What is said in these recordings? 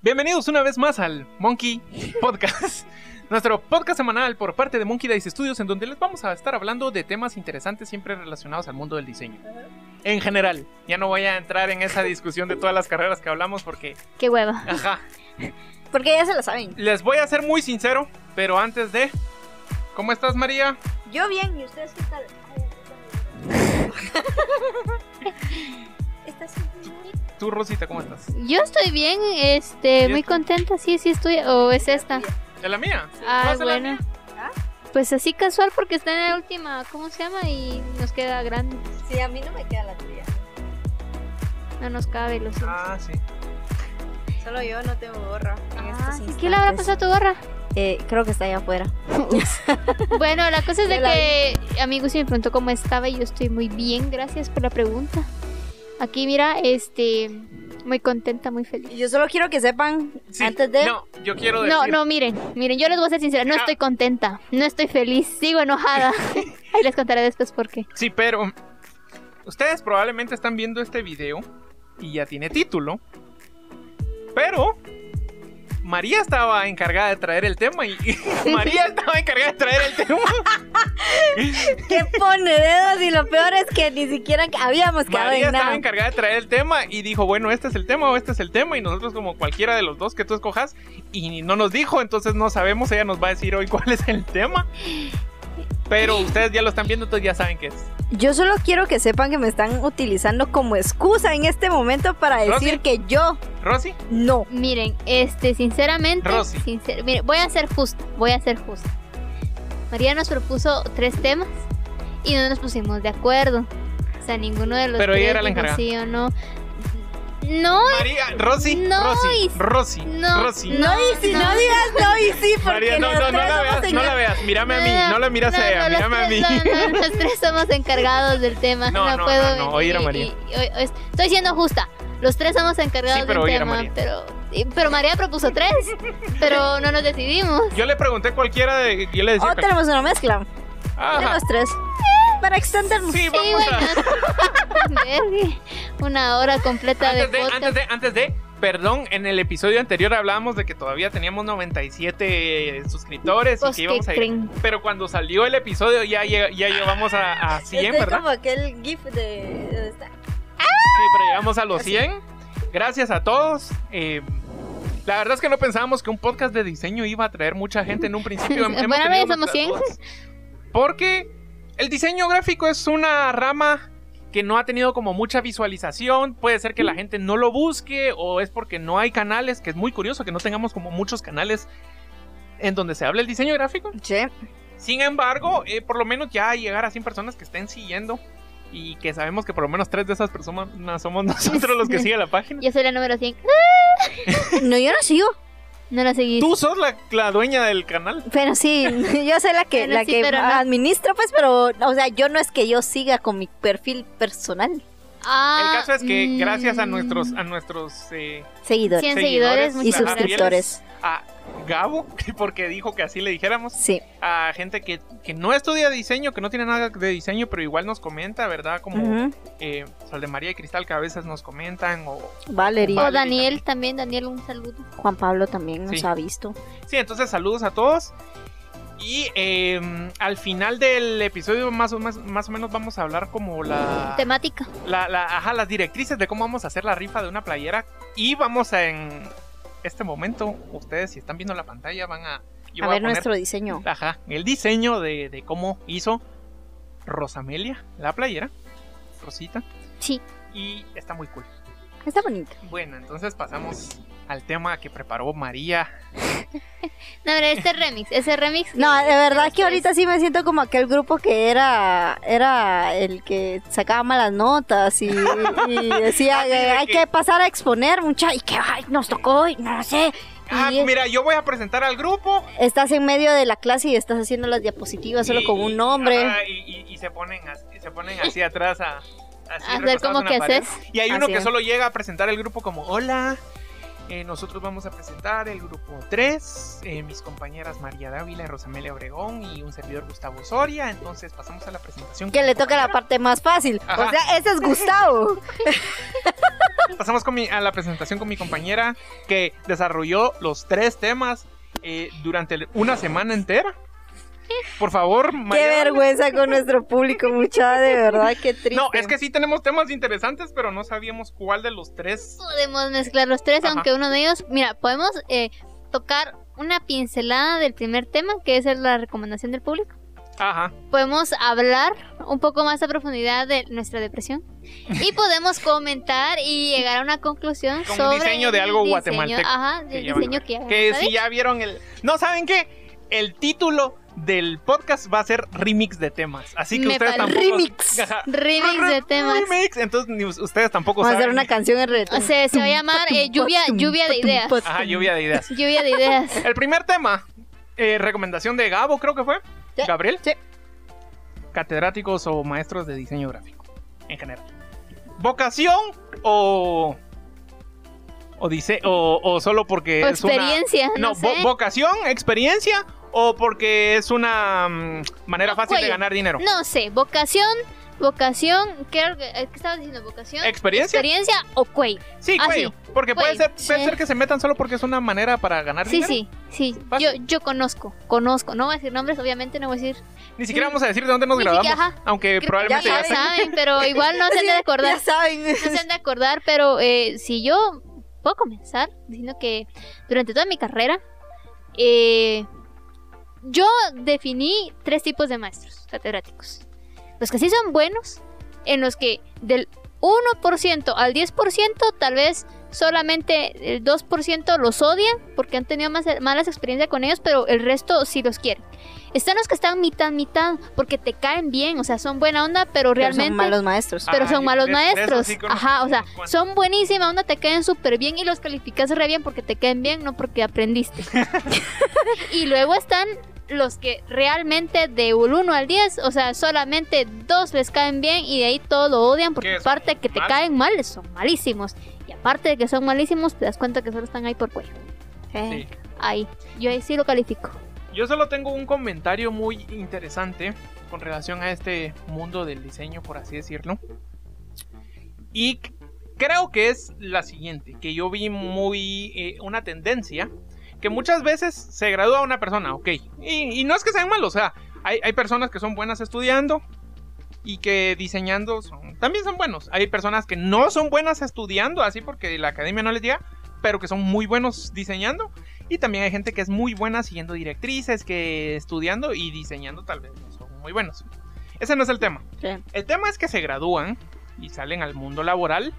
Bienvenidos una vez más al Monkey Podcast, nuestro podcast semanal por parte de Monkey Dice Studios, en donde les vamos a estar hablando de temas interesantes siempre relacionados al mundo del diseño. En general, ya no voy a entrar en esa discusión de todas las carreras que hablamos porque, Qué hueva. ajá, Porque ya se lo saben. les voy a ser muy sincero, pero antes de, ¿cómo estás María? Yo bien, ¿y ustedes qué tal? ¿Estás Tú Rosita, ¿cómo estás? Yo estoy bien, este, ¿Y muy contenta, sí, sí estoy, o es esta. ¿Es la mía? Ah, ¿Vas a la bueno. Pues así casual porque está en la última, ¿cómo se llama? Y nos queda grande, Sí, a mí no me queda la tuya. no nos cabe, lo siento. Ah, sí. Solo yo no tengo gorra en estos Ah, instantes. ¿Qué le habrá pasado a tu gorra? Eh, creo que está allá afuera. Bueno, la cosa es de que amigos se me preguntó cómo estaba y yo estoy muy bien, gracias por la pregunta. Aquí mira, este, muy contenta, muy feliz. Y Yo solo quiero que sepan, Sí, antes de... No, yo quiero decir... No, no, miren, miren, yo les voy a ser sincera, no Ah. estoy contenta, no estoy feliz, sigo enojada. Ahí les contaré después por qué. Sí, pero ustedes probablemente están viendo este video y ya tiene título. Pero María estaba encargada de traer el tema y, y María estaba encargada de traer el tema. ¿Qué pone dedos? Y lo peor es que ni siquiera habíamos quedado María en estaba nada. encargada de traer el tema y dijo, bueno, este es el tema o este es el tema y nosotros como cualquiera de los dos que tú escojas y no nos dijo, entonces no sabemos, ella nos va a decir hoy cuál es el tema. Pero ustedes ya lo están viendo, entonces ya saben qué es. Yo solo quiero que sepan que me están utilizando como excusa en este momento para decir Rosy. que yo Rosy, no. Miren, este, sinceramente, Rosy. sincer- miren, voy a ser justa, voy a ser justa. María nos propuso tres temas y no nos pusimos de acuerdo. O sea, ninguno de los Pero ella tres era la encargada. sí o no. No, María, Rosy, No, Rosy, Rosy, no, Rosy. No, y si no, digas no y sí, porque María, no, no, no la veas, no la veas, mírame a mí, no la miras a ella, mírame a mí. no, no, los tres somos encargados del tema. No, No, no, puedo no, no, venir oír a y- María. estoy siendo justa. Los tres somos encargados Sí, pero del a tema, María. pero pero María propuso tres, pero no nos decidimos. Yo le pregunté cualquiera de. Yo le decía. Oh, tenemos una mezcla. Ajá. Tenemos tres. Para extendernos. Sí, Sí, vamos a. bueno. Verga, Una hora completa de Antes de, antes de, antes de. Perdón, en el episodio anterior hablábamos de que todavía teníamos 97 suscriptores y Pues, que íbamos ¿qué a ir. Pero cuando salió el episodio ya, llega- ya llevamos a, a 100, Este es ¿verdad? como aquel gif de... Sí, pero llegamos a los 100. Gracias a todos. Eh, la verdad es que no pensábamos que un podcast de diseño iba a traer mucha gente en un principio. Hemos Bueno, somos nuestras 100. dudas. Porque el diseño gráfico es una rama que no ha tenido como mucha visualización. Puede ser que la gente no lo busque o es porque no hay canales, que es muy curioso que no tengamos como muchos canales en donde se hable el diseño gráfico. Sí. Sin embargo, eh, por lo menos ya llegar a 100 personas que estén siguiendo y que sabemos que por lo menos tres de esas personas somos nosotros los que siguen la página. Yo soy la número 100. No, yo no sigo. No la seguí. Tú sos la, la dueña del canal. Pero sí, yo soy la que, Bueno, la sí, que administra, pues, pero, o sea, yo no es que yo siga con mi perfil personal. Ah, El caso es que mm, gracias a nuestros a nuestros eh, Seguidores 100 seguidores, y suscriptores. a Gabo, porque dijo que así le dijéramos, Sí. a gente que, que no estudia diseño, que no tiene nada de diseño, pero igual nos comenta, ¿verdad? Como eh, Sol de María y Cristal que a veces nos comentan o Valerie. O Daniel también, Daniel, un saludo. Juan Pablo también nos Sí. ha visto. Sí, entonces saludos a todos. Y eh, al final del episodio más o, más, más o menos vamos a hablar como la, Temática. la, la- ajá, las directrices de cómo vamos a hacer la rifa de una playera. Y vamos a en este momento, ustedes si están viendo la pantalla van a... yo a ver poner, nuestro diseño. Ajá, el diseño de, de cómo hizo Rosamelia la playera. Rosita. Sí. Y está muy cool. Está bonito. Bueno, entonces pasamos al tema que preparó María. No, pero este remix, ese remix. No, de verdad que ahorita sí me siento como aquel grupo que era era el que sacaba malas notas y, y decía Ah, "Eh, hay que- que pasar a exponer mucha y que ay, nos tocó y no sé. Ah, Y mira, yo voy a presentar al grupo. estás en medio de la clase y estás haciendo las diapositivas solo con un nombre. y, y- y se ponen así, se ponen así atrás a, así A ver recostados cómo en la que pared. haces. Y hay uno Así que es. solo llega a presentar el grupo como hola. Eh, nosotros vamos a presentar el grupo 3, eh, mis compañeras María Dávila y Rosamelia Obregón y un servidor Gustavo Soria. Entonces pasamos a la presentación. Que le toca la parte más fácil. Ajá. O sea, ese es Gustavo. Pasamos con mi- a la presentación con mi compañera que desarrolló los tres temas eh, durante una semana entera. Por favor, Qué María Dávila. vergüenza con nuestro público, mucha, de verdad, qué triste. No, es que sí tenemos temas interesantes, pero no sabíamos cuál de los tres. Podemos mezclar los tres, Ajá. aunque uno de ellos, mira, podemos eh, tocar una pincelada del primer tema, que es la recomendación del público. Ajá. Podemos hablar un poco más a profundidad de nuestra depresión y podemos comentar y llegar a una conclusión Con un sobre diseño de el algo diseño- guatemalteco Ajá, llevan diseño que, Que si ya vieron el. No, ¿saben qué? El título del podcast va a ser remix de temas. Así que Me ustedes tampoco. Remix. Ajá. Remix de temas. Remix. Entonces ni us- ustedes tampoco Vamos a hacer saben. una canción en red. O sea, se va a llamar eh, lluvia, lluvia de ideas. Ajá, lluvia de ideas. Lluvia de ideas. El primer tema, eh, recomendación de Gabo, creo que fue. Sí, Gabriel. sí. Catedráticos o maestros de diseño gráfico, en general. ¿Vocación o. o, dice, o, o solo porque O es una- experiencia, no, No, sé. vo- vocación, experiencia o porque es una mm, manera No, fácil de ganar dinero. No sé, vocación, vocación, ¿qué, qué estabas diciendo? ¿Vocación? ¿Experiencia? ¿Experiencia o cuello? Sí, Ah, cuello. sí. Porque puede ser, puede sí. ser que se metan solo porque es una manera para ganar Sí, dinero. sí, sí. Yo, Fácil. yo conozco, conozco. No voy a decir nombres, obviamente no voy a decir. Ni siquiera vamos a decir de dónde nos Ni grabamos. siquiera, ajá. Aunque Creo probablemente ya ya saben, pero igual no se han de acordar. Ya saben. No se han de acordar, pero eh, si yo puedo comenzar diciendo que durante toda mi carrera, eh, yo definí tres tipos de maestros catedráticos. Los que sí son buenos, en los que del 1% al 10% tal vez solamente el 2% los odian porque han tenido más, malas experiencias con ellos, pero el resto sí los quieren. Están los que están mitad, mitad, porque te caen bien, o sea, son buena onda, pero Pero realmente son malos maestros. pero Ah, son yo- malos de- de esos maestros. sí Ajá, o sea, son buenísima onda, te caen súper bien y los calificas re bien porque te caen bien, no porque aprendiste. y luego están los que realmente de un 1 al 10, o sea, solamente dos les caen bien y de ahí todos lo odian porque aparte de que te ¿Mal? caen mal, son malísimos. Y aparte de que son malísimos, te das cuenta que solo están ahí por cuello. Eh, Sí. Ahí, yo ahí sí lo califico. Yo solo tengo un comentario muy interesante con relación a este mundo del diseño, por así decirlo. Y creo que es la siguiente, que yo vi muy eh, una tendencia, que muchas veces se gradúa una persona, ok. Y, y no es que sean malos, o sea, hay, hay personas que son buenas estudiando y que diseñando son, también son buenos. Hay personas que no son buenas estudiando, así porque la academia no les llega, pero que son muy buenos diseñando. Y también hay gente que es muy buena siguiendo directrices, que estudiando y diseñando tal vez no son muy buenos. Ese no es el tema. sí. El tema es que se gradúan y salen al mundo laboral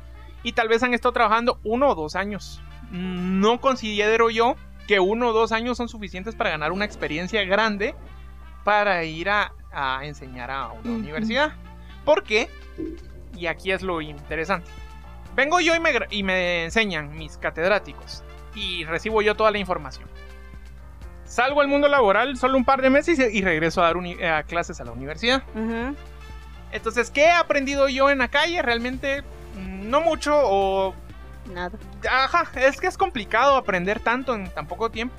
y tal vez han estado trabajando uno o dos años. No considero yo que uno o dos años son suficientes para ganar una experiencia grande para ir a, a enseñar a una universidad. ¿Por qué? Y aquí es lo interesante. Vengo yo y me, y me enseñan mis catedráticos y recibo yo toda la información. Salgo al mundo laboral solo un par de meses y, y regreso a dar a clases a la universidad. Entonces, ¿qué he aprendido yo en la calle? Realmente mm, no mucho o... Nada. Ajá, es que es complicado aprender tanto en tan poco tiempo.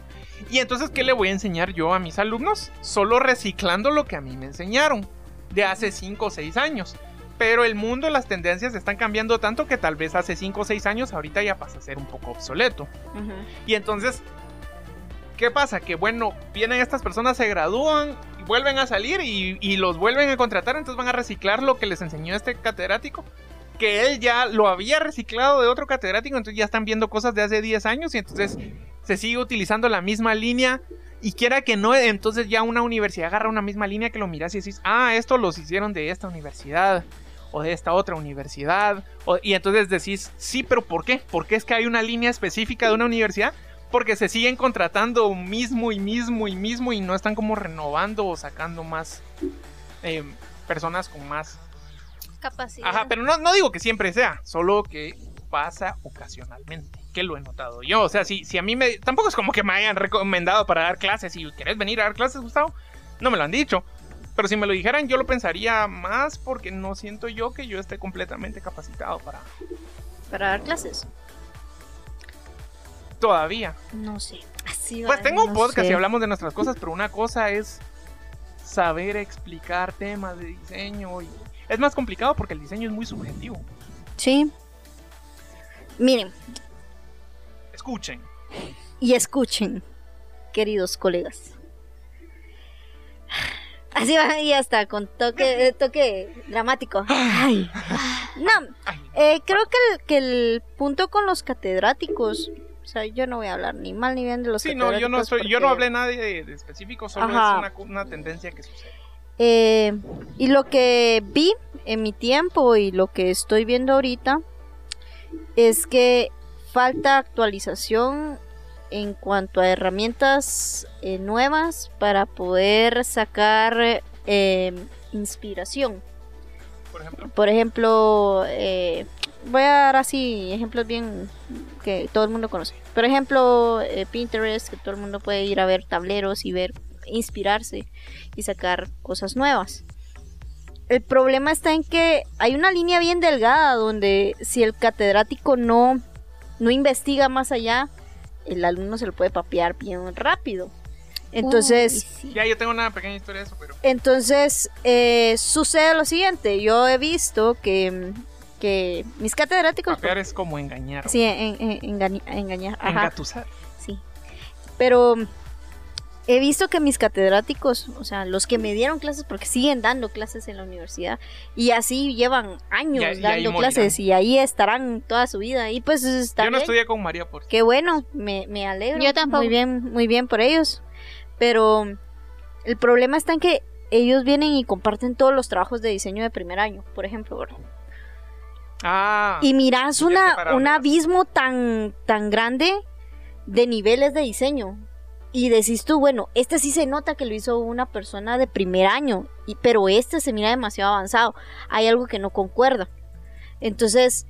Y entonces, ¿qué le voy a enseñar yo a mis alumnos? Solo reciclando lo que a mí me enseñaron de hace 5 o 6 años. Pero el mundo, las tendencias están cambiando tanto que tal vez hace 5 o 6 años ahorita ya pasa a ser un poco obsoleto. Y entonces, ¿qué pasa? Que bueno, vienen estas personas, se gradúan, vuelven a salir y, y los vuelven a contratar, entonces van a reciclar lo que les enseñó este catedrático, que él ya lo había reciclado de otro catedrático, entonces ya están viendo cosas de hace 10 años y entonces se sigue utilizando la misma línea. Y quiera que no, entonces ya una universidad agarra una misma línea que lo miras y decís, ah, esto los hicieron de esta universidad o de esta otra universidad. y entonces decís, sí, pero ¿por qué? ¿Por qué es que hay una línea específica de una universidad? Porque se siguen contratando mismo y mismo y mismo y no están como renovando o sacando más eh, personas con más... Capacidad. Ajá, pero no, no digo que siempre sea, solo que pasa ocasionalmente, que lo he notado yo. O sea, si, si a mí me... Tampoco es como que me hayan recomendado para dar clases y querés venir a dar clases, Gustavo. No me lo han dicho. Pero si me lo dijeran, yo lo pensaría más porque no siento yo que yo esté completamente capacitado para... Para dar clases. Todavía. No sé. Así Pues tengo un podcast sé. y hablamos de nuestras cosas, pero una cosa es saber explicar temas de diseño y es más complicado porque el diseño es muy subjetivo. Sí. Miren, Escuchen. y escuchen, queridos colegas. Así va y hasta con toque, toque dramático. Ay. No, eh, creo que el, que el punto con los catedráticos, o sea, yo no voy a hablar ni mal ni bien de los sí, no, yo no catedráticos soy, yo no hablé nada de, de específico, solo Ajá. es una tendencia que sucede. Eh, y lo que vi en mi tiempo y lo que estoy viendo ahorita es que falta actualización en cuanto a herramientas eh, nuevas para poder sacar eh, inspiración. Por ejemplo, Por ejemplo, eh, voy a dar así ejemplos bien que todo el mundo conoce. Por ejemplo, Pinterest, que todo el mundo puede ir a ver tableros y ver, inspirarse y sacar cosas nuevas. El problema está en que hay una línea bien delgada donde si el catedrático no, no investiga más allá, el alumno se lo puede papear bien rápido. Entonces, Uy, sí. ya yo tengo una pequeña historia de eso, pero entonces, eh, sucede lo siguiente. Yo he visto que, que mis catedráticos... papear es como engañar. Sí, en- en- engaña- engañar. Ajá, Engatusar. sí. Pero he visto que mis catedráticos, o sea, los que me dieron clases, porque siguen dando clases en la universidad, y así llevan años Y y dando morirán. clases, y ahí estarán toda su vida. Y pues está Yo no bien. estudié con María por Qué bueno, me, me alegro. Yo tampoco. Muy bien, muy bien por ellos. Pero el problema está en que ellos vienen y comparten todos los trabajos de diseño de primer año, por ejemplo, ¿verdad? Ah, Y miras una, un abismo tan, tan grande de niveles de diseño. Y decís tú, bueno, este sí se nota que lo hizo una persona de primer año, y, pero este se mira demasiado avanzado. Hay algo que no concuerda. Entonces,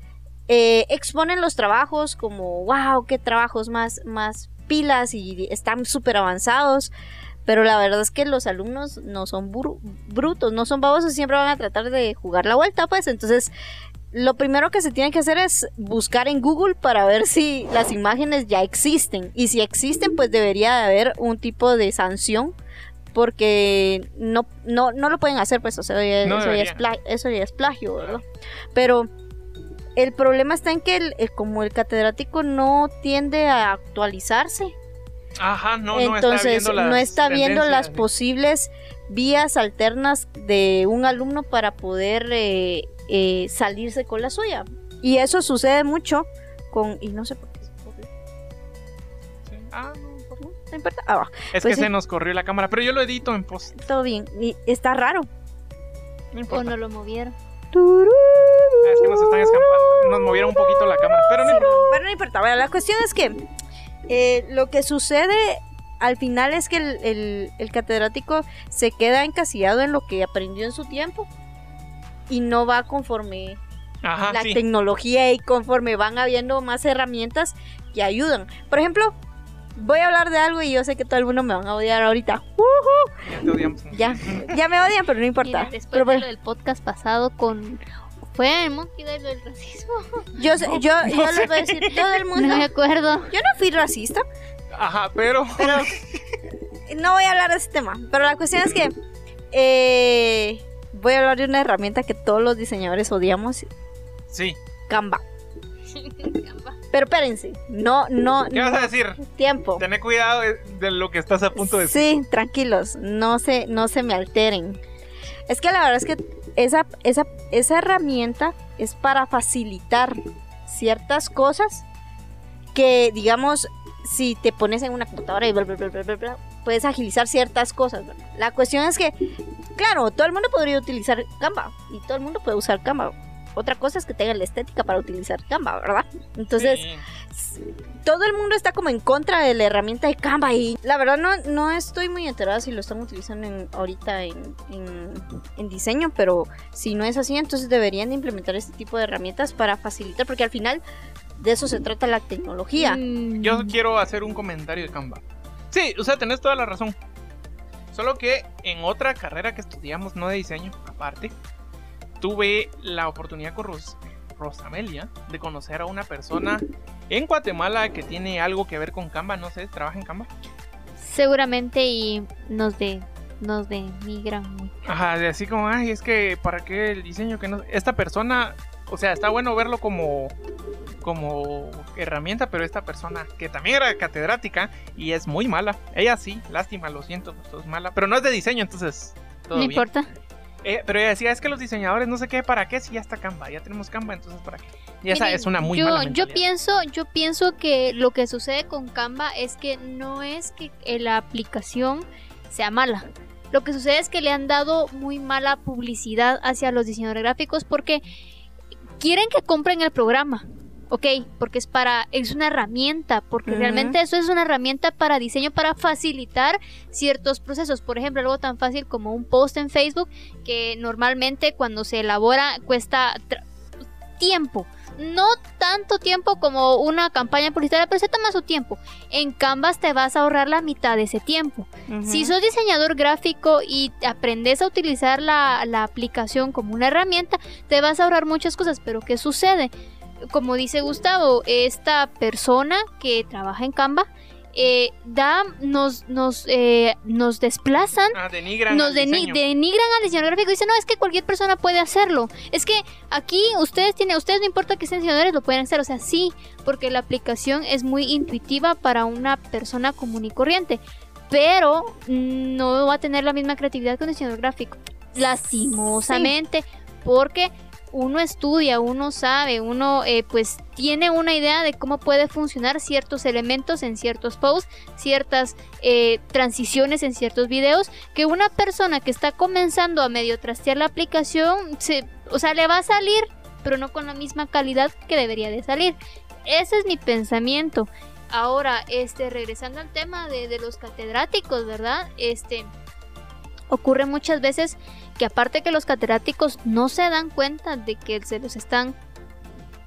eh, exponen los trabajos como, wow, qué trabajos más, más pilas y están súper avanzados. Pero la verdad es que los alumnos no son bru- brutos, no son babosos, siempre van a tratar de jugar la vuelta, pues. Entonces, lo primero que se tiene que hacer es buscar en Google para ver si las imágenes ya existen. Y si existen, pues debería de haber un tipo de sanción. Porque no, no, no lo pueden hacer, pues, o sea, ya- No eso, ya es deberían. pla- eso ya es plagio, ¿verdad? Pero el problema está en que el- el- como el catedrático no tiende a actualizarse, ajá, no, no entonces está viendo las no está viendo las posibles vías alternas de un alumno para poder eh, eh, salirse con la suya. Y eso sucede mucho con... Y no sé por qué se corrió. Sí. Ah, no. No importa. Ah, va, Es Pues que sí. se nos corrió la cámara, pero yo lo edito en post. todo bien. Y está raro. No O importa. no lo movieron. Ah, es que nos están escampando. Nos movieron un poquito la cámara, pero no Sí, importa. Bueno, no importa. Bueno, la cuestión es que eh, lo que sucede al final es que el, el- el catedrático se queda encasillado en lo que aprendió en su tiempo y no va conforme Ajá, la sí. tecnología y conforme van habiendo más herramientas que ayudan. Por ejemplo, voy a hablar de algo y yo sé que todo el mundo me van a odiar ahorita. Ya te. Ya, ya me odian, pero no importa. Mira, después Pero de lo del podcast pasado con... Fue el Monkey Day del racismo. yo, sé- yo, yo les voy a decir, todo el mundo, No me acuerdo. yo no fui racista, Ajá, pero. pero no voy a hablar de ese tema. Pero la cuestión es que eh, voy a hablar de una herramienta que todos los diseñadores odiamos, Sí. Canva. Pero espérense, no, no, ¿Qué vas no, a decir? tiempo. Tené cuidado de, de lo que estás a punto de decir. Sí, tranquilos, no se, no se me alteren. Es que la verdad es que esa, esa, esa herramienta es para facilitar ciertas cosas que, digamos, si te pones en una computadora y bla, bla, bla, bla, bla, bla, puedes agilizar ciertas cosas. ¿verdad? La cuestión es que, claro, todo el mundo podría utilizar Canva y todo el mundo puede usar Canva. Otra cosa es que tenga la estética para utilizar Canva, ¿verdad? Entonces, Sí. todo el mundo está como en contra de la herramienta de Canva y la verdad no, no estoy muy enterada si lo están utilizando en- ahorita en, en- en diseño, pero si no es así, entonces deberían de implementar este tipo de herramientas para facilitar, porque al final de eso se trata la tecnología. Mm, Yo quiero hacer un comentario de Canva. Sí, o sea, tenés toda la razón. Solo que en otra carrera que estudiamos, no de diseño, aparte, tuve la oportunidad con, Ros- Rosamelia, de conocer a una persona en Guatemala que tiene algo que ver con Canva, no sé, trabaja en Canva. Seguramente y nos de nos mucho. Ajá, de así como, ay, es que para qué el diseño que no. Esta persona, o sea, está bueno verlo como como herramienta, pero esta persona que también era catedrática y es muy mala. Ella sí, lástima, lo siento, es mala, pero no es de diseño, entonces todo no bien. importa. Eh, pero ella decía, es que los diseñadores no sé qué, ¿para qué? Si ya está Canva, ya tenemos Canva, entonces ¿para qué? Y esa Miren, es una muy yo, mala yo pienso, yo pienso que lo que sucede con Canva es que no es que la aplicación sea mala. Lo que sucede es que le han dado muy mala publicidad hacia los diseñadores gráficos porque quieren que compren el programa. Ok, porque es para, es una herramienta, porque realmente eso es una herramienta para diseño, para facilitar ciertos procesos. Por ejemplo, algo tan fácil como un post en Facebook, que normalmente cuando se elabora cuesta tiempo. No tanto tiempo como una campaña publicitaria, pero se toma su tiempo. En Canvas te vas a ahorrar la mitad de ese tiempo. Si sos diseñador gráfico y aprendes a utilizar la, la aplicación como una herramienta, te vas a ahorrar muchas cosas. Pero ¿qué sucede? Como dice Gustavo, esta persona que trabaja en Canva eh, da, nos, nos, eh, nos desplazan Ah, denigran nos al deni- diseño. denigran al diseñador gráfico. Dicen, no, es que cualquier persona puede hacerlo. Es que aquí ustedes tienen, ustedes no importa que sean diseñadores, lo pueden hacer. O sea, sí, porque la aplicación es muy intuitiva para una persona común y corriente. Pero no va a tener la misma creatividad que un diseñador gráfico. Lastimosamente. Porque uno estudia, uno sabe, uno eh, pues tiene una idea de cómo puede funcionar ciertos elementos en ciertos posts, ciertas eh, transiciones en ciertos videos, que una persona que está comenzando a medio trastear la aplicación, se, o sea, le va a salir, pero no con la misma calidad que debería de salir. Ese es mi pensamiento. Ahora, este, regresando al tema de, de los catedráticos, ¿verdad? Este, ocurre muchas veces que aparte que los catedráticos no se dan cuenta de que se los están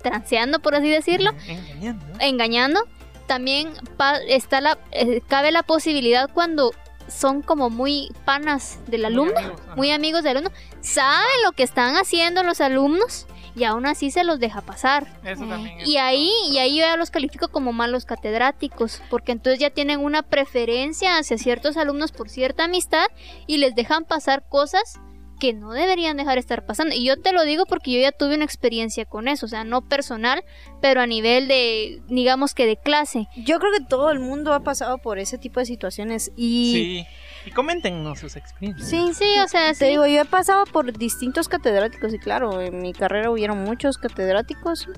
transeando, por así decirlo, Engañando. engañando. También pa- está la, eh, cabe la posibilidad cuando son como muy panas del alumno, amigos, muy amigos del alumno, saben lo que están haciendo los alumnos y aún así se los deja pasar. Eso también es- Y ahí, y ahí yo ya los califico como malos catedráticos, porque entonces ya tienen una preferencia hacia ciertos alumnos por cierta amistad y les dejan pasar cosas que no deberían dejar estar pasando. Y yo te lo digo porque yo ya tuve una experiencia con eso, o sea, no personal, pero a nivel de, digamos que de clase. Yo creo que todo el mundo ha pasado por ese tipo de situaciones y Sí. Y coméntenos sus experiencias. sí, Sí, o sea, Te sí. digo, yo he pasado por distintos catedráticos y claro, en mi carrera hubieron muchos catedráticos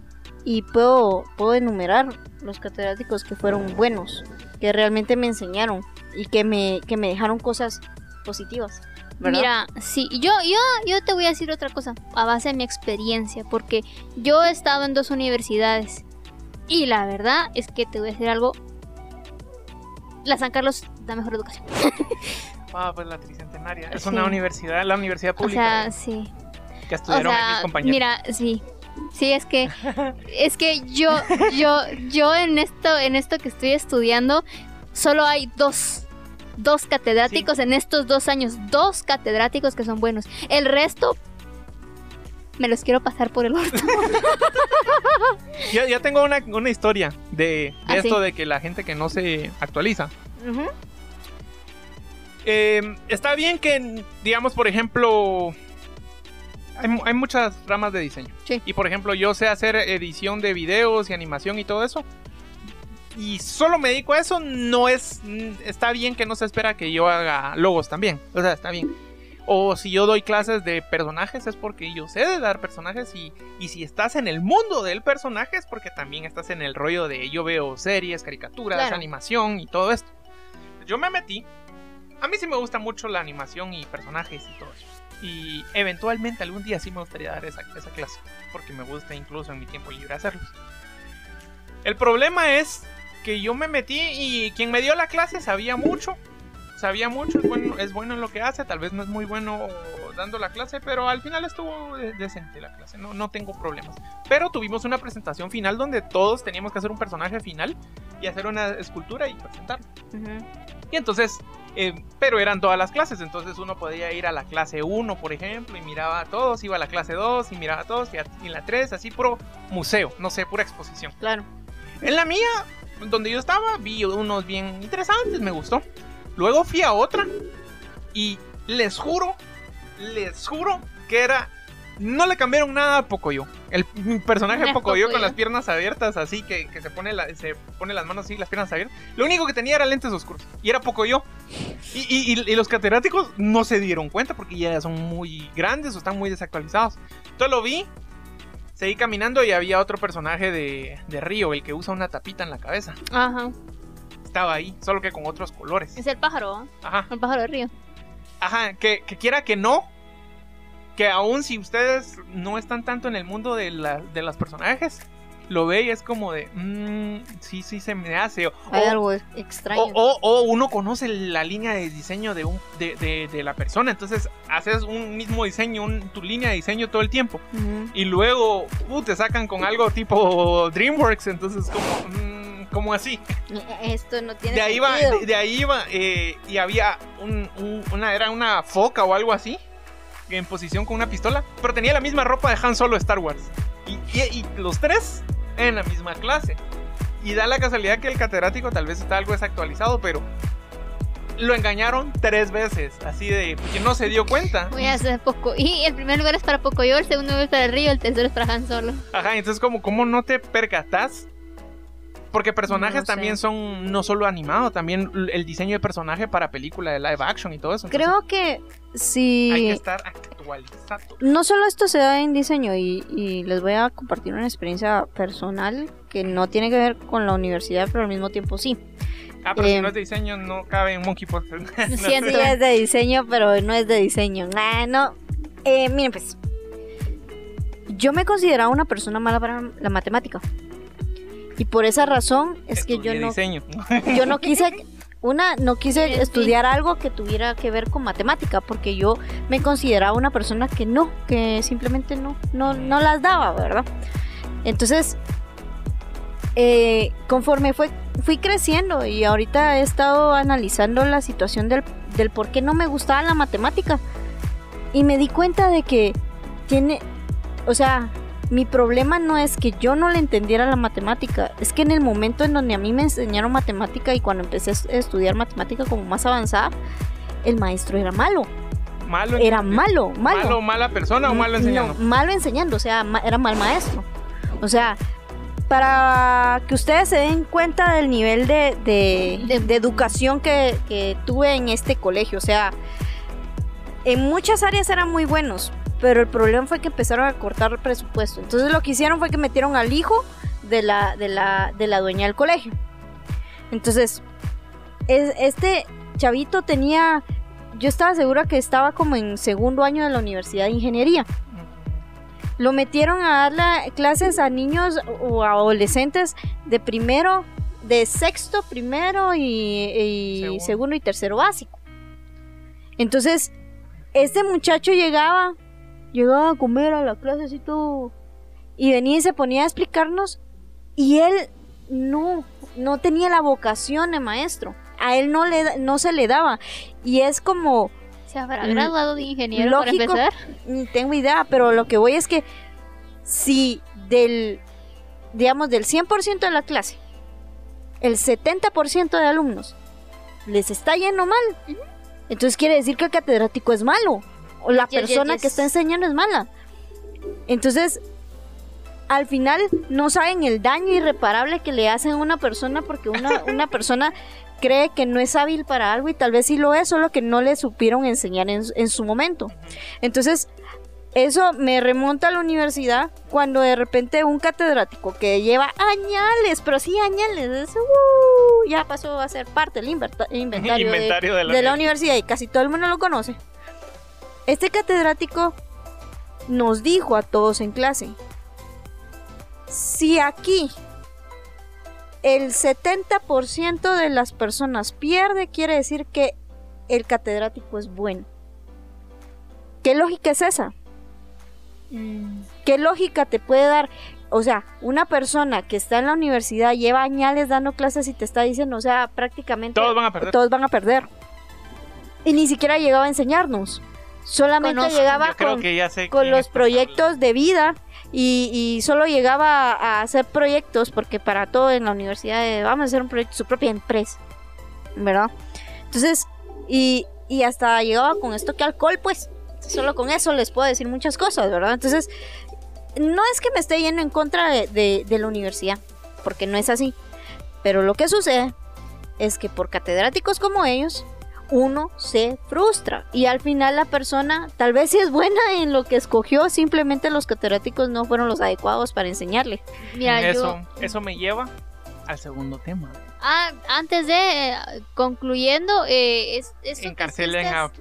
y puedo, puedo enumerar los catedráticos que fueron buenos, que realmente me enseñaron y que me, que me dejaron cosas positivas. ¿Verdad? Mira, sí, yo, yo, yo te voy a decir otra cosa, a base de mi experiencia, porque yo he estado en dos universidades y la verdad es que te voy a decir algo. La San Carlos da mejor educación. Ah, pues la tricentenaria. Es Sí. una universidad, la universidad O pública sea, sí. que O estudiaron mis sea, compañeros. mira, sí. Sí, es que es que yo yo yo en esto en esto que estoy estudiando solo hay dos dos catedráticos en estos dos años, dos catedráticos que son buenos. El resto me los quiero pasar por el orto. Ya, ya tengo una, una historia de, de Ah, esto sí. de que la gente que no se actualiza. Eh, está bien que, digamos, por ejemplo, hay, hay muchas ramas de diseño. Sí. Y por ejemplo, yo sé hacer edición de videos y animación y todo eso. Y solo me dedico a eso, no es. Está bien que no se espera que yo haga logos también. O sea, está bien. O si yo doy clases de personajes es porque yo sé de dar personajes y, y si estás en el mundo del personaje es porque también estás en el rollo de yo veo series, caricaturas, Claro. animación y todo esto. Yo me metí. A mí sí me gusta mucho la animación y personajes y todo eso. Y eventualmente algún día sí me gustaría dar esa, esa clase. Porque me gusta incluso en mi tiempo libre hacerlos. El problema es que yo me metí y quien me dio la clase sabía mucho. Sabía mucho, es bueno, es bueno en lo que hace, tal vez no es muy bueno dando la clase, pero al final estuvo de- decente la clase, no, no tengo problemas. Pero tuvimos una presentación final donde todos teníamos que hacer un personaje final y hacer una escultura y presentarlo. Ujú. Y entonces Eh, pero eran todas las clases, entonces uno podía ir a la clase 1, por ejemplo, y miraba a todos, iba a la clase 2 y miraba a todos, y, a- y la 3, así puro museo, no sé, pura exposición. Claro. En la mía, donde yo estaba, vi unos bien interesantes, me gustó. Luego fui a otra y les juro, les juro que era... No le cambiaron nada a Pocoyo. El personaje de Pocoyo con las piernas abiertas, así que, que se, pone la- se pone las manos así, las piernas abiertas. Lo único que tenía era lentes oscuros. Y era Pocoyo. Y, y, y- y los catedráticos no se dieron cuenta porque ya son muy grandes o están muy desactualizados. Entonces lo vi, seguí caminando y había otro personaje de, de Río, el que usa una tapita en la cabeza. Ajá. Estaba ahí, solo que con otros colores. Es el pájaro, ¿ah? Ajá, el pájaro de río. ajá, que, que quiera que no, que aún si ustedes no están tanto en el mundo de, la- de los personajes, lo ve y es como de, "Mm, sí, sí se me hace. O, Hay algo extraño. o, o- o uno conoce la línea de diseño de, un, de, de- de la persona, entonces haces un mismo diseño, un- tu línea de diseño todo el tiempo. Y luego uh, te sacan con algo tipo DreamWorks, entonces como, mm, como así. Esto no tiene De ahí va, sentido. de, de ahí va, eh, y había un- un- una, era una foca o algo así, en posición con una pistola, pero tenía la misma ropa de Han Solo de Star Wars. Y, y- y los tres en la misma clase. Y da la casualidad que el catedrático tal vez está algo desactualizado, pero lo engañaron tres veces, así de, porque no se dio cuenta. Voy a hacer poco. Y el primer lugar es para Pocoyo, el segundo lugar es para el río, el tercero es para Han Solo. Ajá, entonces como, ¿cómo no te percatas? Porque personajes No también son no solo animados, también el diseño de personaje para película de live action y todo eso. entonces Creo que si... hay que estar actualizado. No solo esto se da en diseño y, y les voy a compartir una experiencia personal que no tiene que ver con la universidad, pero al mismo tiempo sí. Ah, pero si Eh, no es de diseño, no cabe en Monkey. Lo No siento. Sí es de diseño, pero no es de diseño. Ah, no. Eh, miren pues, yo me consideraba una persona mala para la matemática. Y por esa razón es que yo no, diseño. yo no quise, una, no quise Sí, sí. estudiar algo que tuviera que ver con matemática, porque yo me consideraba una persona que no, que simplemente no, no, no las daba, ¿verdad? Entonces, eh, conforme fue, fui creciendo y ahorita he estado analizando la situación del, del por qué no me gustaba la matemática. Y me di cuenta de que tiene, o sea, mi problema no es que yo no le entendiera la matemática, es que en el momento en donde a mí me enseñaron matemática y cuando empecé a est- estudiar matemática como más avanzada, el maestro era malo, Malo. era malo, malo. Malo, mala persona o malo enseñando. No, malo enseñando, o sea, ma- era mal maestro. O sea, para que ustedes se den cuenta del nivel de, de- De- de educación que, que tuve en este colegio, o sea, en muchas áreas eran muy buenos, pero el problema fue que empezaron a cortar el presupuesto. Entonces lo que hicieron fue que metieron al hijo de la, de la, de la dueña del colegio. Entonces, es- este chavito tenía, yo estaba segura que estaba como en segundo año de la Universidad de Ingeniería. Lo metieron a darle clases a niños o a adolescentes de primero, de sexto, primero y, y Segundo. segundo y tercero básico. Entonces, este muchacho llegaba, llegaba a comer a la clase así todo, y venía y se ponía a explicarnos, y él no, no tenía la vocación de maestro. A él no, le, no se le daba. Y es como, ¿Se habrá graduado de ingeniero lógico. para empezar? ni tengo idea, pero lo que voy es que si del, digamos, del 100% de la clase, el 70% de alumnos les está yendo mal, entonces quiere decir que el catedrático es malo, la Yes, yes, persona yes. que está enseñando es mala. Entonces, al final no saben el daño irreparable que le hacen a una persona porque una, una persona cree que no es hábil para algo y tal vez sí lo es, solo que no le supieron enseñar en, en su momento. Entonces, eso me remonta a la universidad cuando de repente un catedrático que lleva añales, pero sí añales, es, uh, ya pasó a ser parte del inventario, de- Inventario de la, de la universidad y casi todo el mundo lo conoce. Este catedrático nos dijo a todos en clase, si aquí el 70% de las personas pierde, quiere decir que el catedrático es bueno. ¿Qué lógica es esa? Mm, ¿Qué lógica te puede dar? O sea, una persona que está en la universidad lleva añales dando clases y te está diciendo, o sea, prácticamente Todos van a perder. todos van a perder. y ni siquiera llegaba a enseñarnos. Solamente Conozco, llegaba con, los proyectos de vida y, y solo llegaba a hacer proyectos porque para todo en la universidad eh, vamos a hacer un proyecto, su propia empresa, ¿verdad? Entonces, y, y hasta llegaba con esto que alcohol, pues, solo con eso les puedo decir muchas cosas, ¿verdad? Entonces, no es que me esté yendo en contra de, de- de la universidad, porque no es así, pero lo que sucede es que por catedráticos como ellos, uno se frustra y al final la persona tal vez sí es buena en lo que escogió, simplemente los catedráticos no fueron los adecuados para enseñarle. Mira, eso, yo. eso me lleva al segundo tema. Ah, antes de. eh, concluyendo, eh, es, eso que Encarcelen a,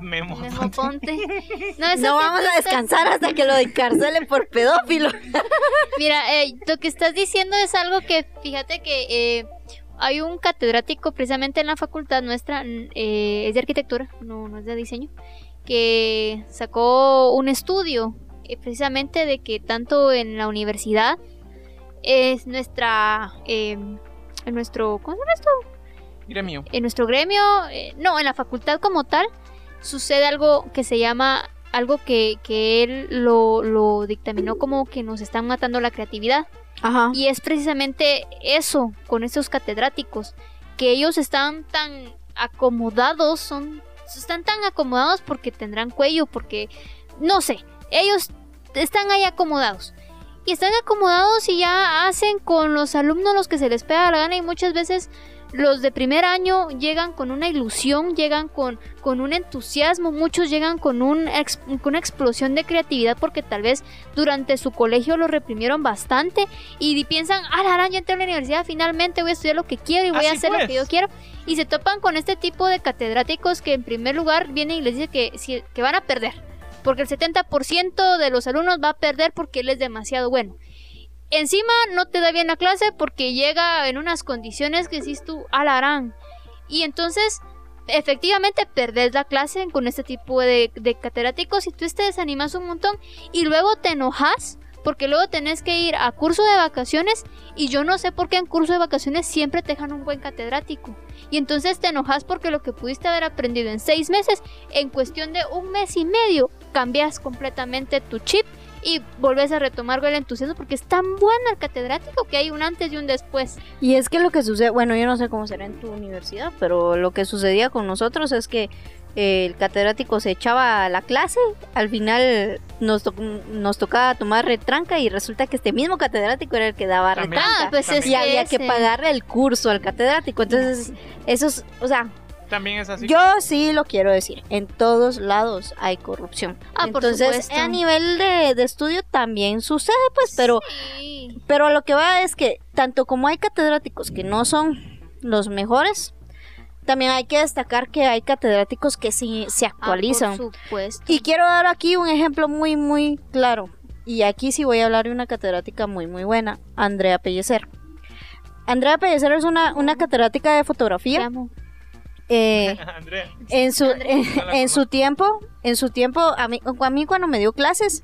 Memo. Memo Ponte. No, eso No que vamos a descansar hasta que lo encarcelen por pedófilo. Mira, eh, lo que estás diciendo es algo que, fíjate que eh, hay un catedrático precisamente en la facultad nuestra, eh, es de arquitectura, no, no es de diseño, que sacó un estudio eh, precisamente de que tanto en la universidad es nuestra, eh, en nuestro, ¿cómo se llama esto? Mío. en nuestro gremio, eh, no, en la facultad como tal, sucede algo que se llama, algo que, que él lo, lo dictaminó como que nos están matando la creatividad. Ajá. Y es precisamente eso con estos catedráticos, que ellos están tan acomodados, son, están tan acomodados porque tendrán cuello, porque, no sé, ellos están ahí acomodados. Y están acomodados y ya hacen con los alumnos los que se les pega la gana y muchas veces los de primer año llegan con una ilusión, llegan con, con un entusiasmo, muchos llegan con, un ex- con una explosión de creatividad porque tal vez durante su colegio lo reprimieron bastante y piensan, ah, la ya entré a la universidad, finalmente voy a estudiar lo que quiero y voy a hacer lo pues. que yo quiero. Y se topan con este tipo de catedráticos que en primer lugar vienen y les dice que, que van a perder, porque el 70% de los alumnos va a perder porque él es demasiado bueno. Encima no te da bien la clase porque llega en unas condiciones que decís tú, a la gran. Y entonces, efectivamente, perdés la clase con este tipo de, de catedráticos y tú te desanimas un montón y luego te enojas porque luego tenés que ir a curso de vacaciones y yo no sé por qué en curso de vacaciones siempre te dejan un buen catedrático. Y entonces te enojas porque lo que pudiste haber aprendido en seis meses, en cuestión de un mes y medio, cambias completamente tu chip y volvés a retomar el entusiasmo porque es tan bueno el catedrático que hay un antes y un después. Y es que lo que sucede, bueno, yo no sé cómo será en tu universidad, pero lo que sucedía con nosotros es que eh, el catedrático se echaba a la clase, al final nos, to- nos tocaba tomar retranca y resulta que este mismo catedrático era el que daba También. retranca. Ah, pues es y había que pagarle el curso al catedrático. Entonces, eso es, o sea, También es así. yo sí lo quiero decir, en todos lados hay corrupción. Ah, por Entonces, supuesto. a nivel de, de estudio también sucede, pues, pero Sí. pero a lo que va es que tanto como hay catedráticos que no son los mejores, también hay que destacar que hay catedráticos que sí se Ah, actualizan. por supuesto. y quiero dar aquí un ejemplo muy, muy claro. Y aquí sí voy a hablar de una catedrática muy, muy buena, Andrea Pellecer. Andrea Pellecer es una, una catedrática de Te fotografía. amo. Eh, en su, en, su tiempo, en su tiempo, a mí, a mí cuando me dio clases,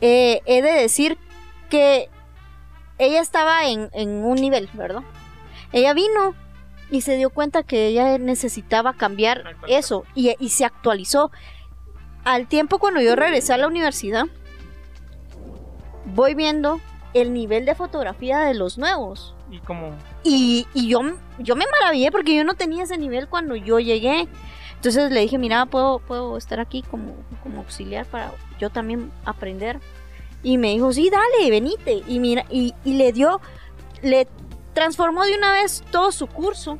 eh, he de decir que ella estaba en, en un nivel, ¿verdad? Ella vino y se dio cuenta que ella necesitaba cambiar eso y, y se actualizó. Al tiempo cuando yo regresé a la universidad, voy viendo el nivel de fotografía de los nuevos. Y como. Y, y yo, yo me maravillé porque yo no tenía ese nivel cuando yo llegué. Entonces le dije, mira, puedo, puedo estar aquí como, como auxiliar para yo también aprender. Y me dijo, sí, dale, venite. Y mira, y, y le dio, le transformó de una vez todo su curso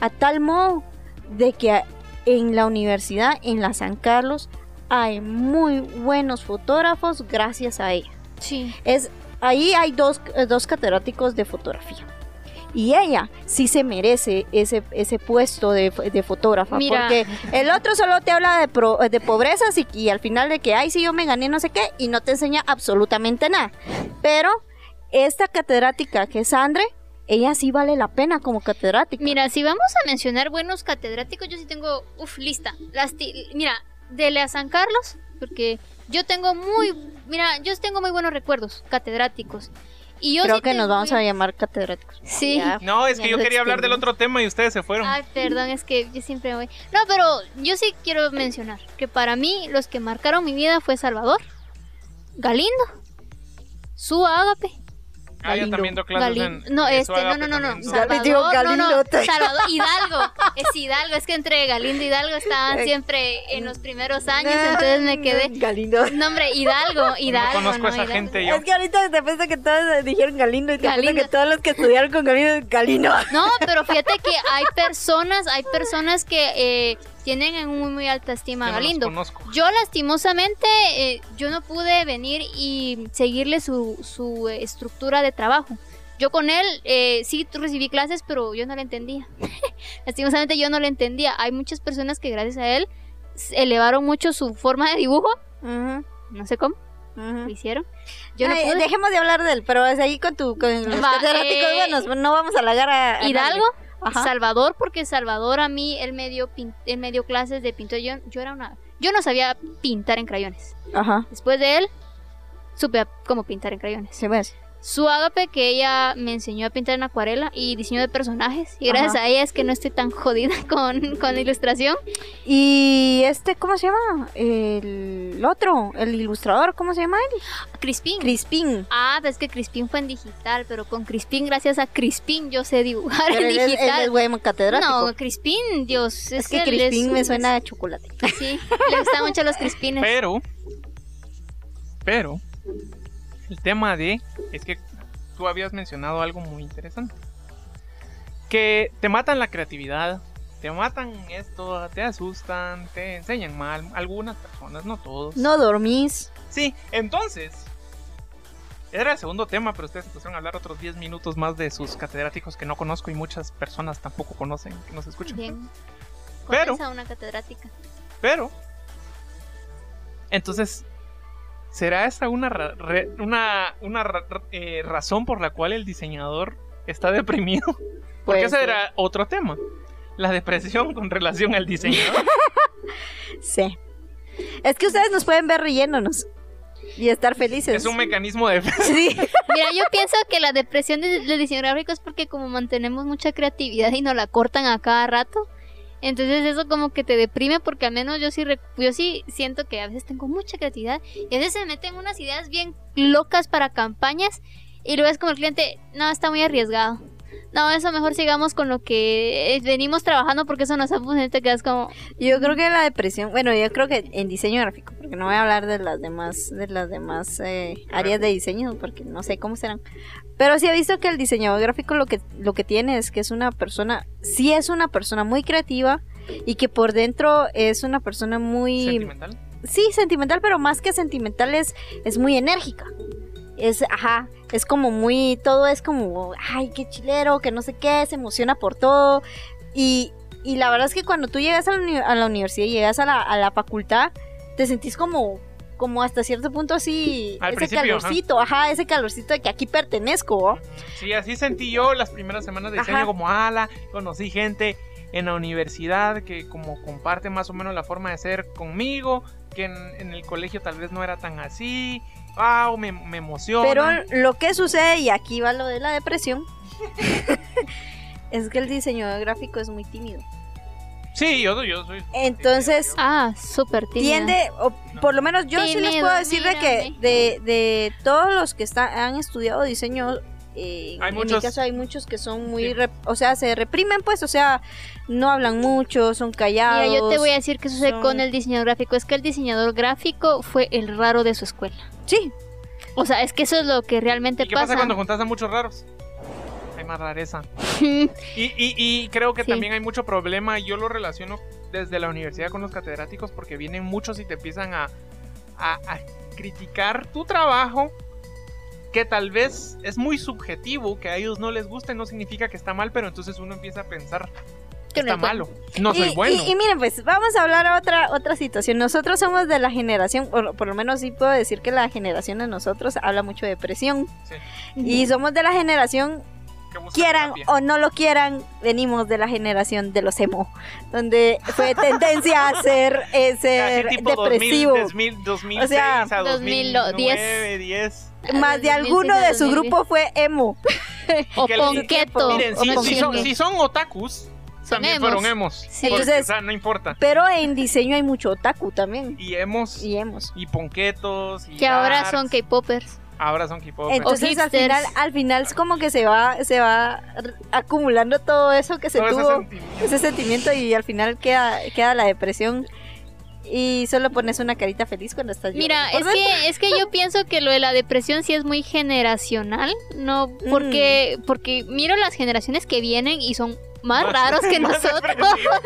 a tal modo de que en la universidad, en la San Carlos, hay muy buenos fotógrafos gracias a ella. Sí. Es, ahí hay dos, eh, dos catedráticos de fotografía. Y ella sí se merece ese, ese puesto de, de fotógrafa. Mira. Porque el otro solo te habla de, pro- de pobrezas y, y al final de que, ay, sí, yo me gané no sé qué, y no te enseña absolutamente nada. Pero esta catedrática que es Andre, ella sí vale la pena como catedrática. Mira, si vamos a mencionar buenos catedráticos, yo sí tengo, uf, lista. Las mira, de la San Carlos, porque yo tengo muy, mira, yo tengo muy buenos recuerdos catedráticos. Y yo Creo sí que nos vamos a llamar catedráticos. Sí. Ya. No, es que yo quería hablar del otro tema y ustedes se fueron. Ay, perdón, es que yo siempre voy. No, pero yo sí quiero mencionar que para mí los que marcaron mi vida fue Salvador, Galindo, Su Ágape, ah, yo Galindo. también doy clases Galin- en No, este, no, no, no, no. Ya digo Salvador, no, no. Galindote. Salvador, Hidalgo. Es Hidalgo, es que entre Galindo y Hidalgo estaban siempre en los primeros años, entonces me quedé. Galindo. No, hombre, Hidalgo, Hidalgo. no conozco a esa Hidalgo. gente yo. Es que ahorita te pensé que todos dijeron Galindo y te Galindo. que todos los que estudiaron con Galindo, Galindo. No, pero fíjate que hay personas, hay personas que eh, tienen en muy, muy alta estima a Yo no los Galindo. Yo lastimosamente, eh, yo no pude venir y seguirle su, su eh, estructura de trabajo. Yo con él eh, sí recibí clases, pero yo no le entendía. lastimosamente yo no le entendía. Hay muchas personas que gracias a él elevaron mucho su forma de dibujo. Ujú, No sé cómo lo hicieron. Yo no Ay, pude. dejemos de hablar de él, pero es ahí con tu con los Va, eh, bueno, no vamos a halagar a, a Hidalgo, nadie. Ajá. Salvador, porque Salvador a mí, él me dio, pin- él me dio clases de pintura. Yo, yo era una... Yo no sabía pintar en crayones. Ajá. Después de él, supe cómo pintar en crayones. Sí, ves. Su ágape que ella me enseñó a pintar en acuarela y diseño de personajes. Y gracias Ajá. a ella es que no estoy tan jodida con, con la ilustración. Y este, ¿cómo se llama? El otro, el ilustrador, ¿cómo se llama él? Crispín. Crispín. ah, pues es que Crispín fue en digital, pero con Crispín, gracias a Crispín, yo sé dibujar Pero en él es, él digital. es catedrático. no, Crispín, Dios. es que él, Crispín es- me suena a chocolate. Sí, le gustan mucho los Crispines. Pero, pero, el tema de, es que tú habías mencionado algo muy interesante. Que te matan la creatividad, te matan esto, te asustan, te enseñan mal, algunas personas, no todos. No dormís. Sí, entonces, era el segundo tema, pero ustedes pusieron a hablar otros 10 minutos más de sus catedráticos que no conozco y muchas personas tampoco conocen, que nos escuchan. Bien. Pero- a una catedrática. Pero, entonces, ¿será esa una, ra- re- una, una ra- eh, razón por la cual el diseñador está deprimido? Porque ese era otro tema. La depresión con relación al diseñador. Sí. Es que ustedes nos pueden ver riéndonos y estar felices. es un mecanismo de... Sí. Mira, yo pienso que la depresión de- del diseño gráfico es porque como mantenemos mucha creatividad y nos la cortan a cada rato, entonces eso como que te deprime porque al menos yo sí, yo sí siento que a veces tengo mucha creatividad y a veces se meten unas ideas bien locas para campañas y luego es como el cliente, no, está muy arriesgado. No, eso mejor sigamos con lo que eh, venimos trabajando porque eso nos ha funcionado y te quedas como, Yo creo que la depresión, bueno, yo creo que en diseño gráfico, porque no voy a hablar de las demás, de las demás eh, áreas de diseño, porque no sé cómo serán. Pero sí he visto que el diseñador gráfico lo que, lo que tiene es que es una persona, sí es una persona muy creativa y que por dentro es una persona muy, sentimental. sí, sentimental, pero más que sentimental es, es muy enérgica. Es, ajá, es como muy, todo es como, ay, qué chilero, que no sé qué, se emociona por todo. Y, y la verdad es que cuando tú llegas a la, uni- a la universidad y llegas a la, a la facultad, te sentís como, como hasta cierto punto así, Al ese ajá. calorcito, ajá. ese calorcito de que aquí pertenezco. Sí, así sentí yo las primeras semanas de diseño Ajá. como ala, conocí gente en la universidad que como comparte más o menos la forma de ser conmigo, que en, en el colegio tal vez no era tan así, wow, me, me emociona. Pero lo que sucede, y aquí va lo de la depresión, es que el diseñador gráfico es muy tímido. Sí, yo, yo soy... Entonces, ah, súper tímida. tiende, o por lo menos yo sí les puedo decir de que de, de todos los que están, han estudiado diseño, eh, Hay en muchos- mi caso hay muchos que son muy, Sí. rep- o sea, se reprimen pues, o sea, no hablan mucho, son callados. Mira, yo te voy a decir que sucede son- con el diseñador gráfico. Es que el diseñador gráfico fue el raro de su escuela. Sí, O sea, es que eso es lo que realmente ¿Y qué pasa pasa. cuando juntas a muchos raros? Más rareza. Y, y, y creo que Sí. también hay mucho problema, y yo lo relaciono desde la universidad con los catedráticos, porque vienen muchos y te empiezan a, a- a criticar tu trabajo, que tal vez es muy subjetivo, que a ellos no les gusta, y no significa que está mal, pero entonces uno empieza a pensar que no está es bueno. malo. No soy y, bueno. y- y miren, pues vamos a hablar a otra, otra situación. Nosotros somos de la generación, o por lo menos sí puedo decir que la generación de nosotros habla mucho de depresión. Sí, Y somos de la generación quieran terapia. o no lo quieran, venimos de la generación de los emo, donde fue tendencia a ser, eh, ser tipo depresivo. 2000, 2000, 2006 O sea, a 2010. 2009, 10. más de alguno de su grupo fue emo. O ponqueto. Miren, si, son, ponqué. si son otakus, también emos. fueron emos. Sí. Porque, Entonces- o sea, no importa. Pero en diseño hay mucho otaku también. Y emos, Y emos. y ponquetos, y Que ahora son K-popers. Ahora son K-pop. Entonces al final, al final es como que se va, se va acumulando todo eso que se Todo ese tuvo, sentimiento. ese sentimiento y al final queda, queda la depresión y solo pones una carita feliz cuando estás Mira, llorando. es que, es que yo pienso que lo de la depresión sí es muy generacional, no porque, porque miro las generaciones que vienen y son más Más- raros que más nosotros.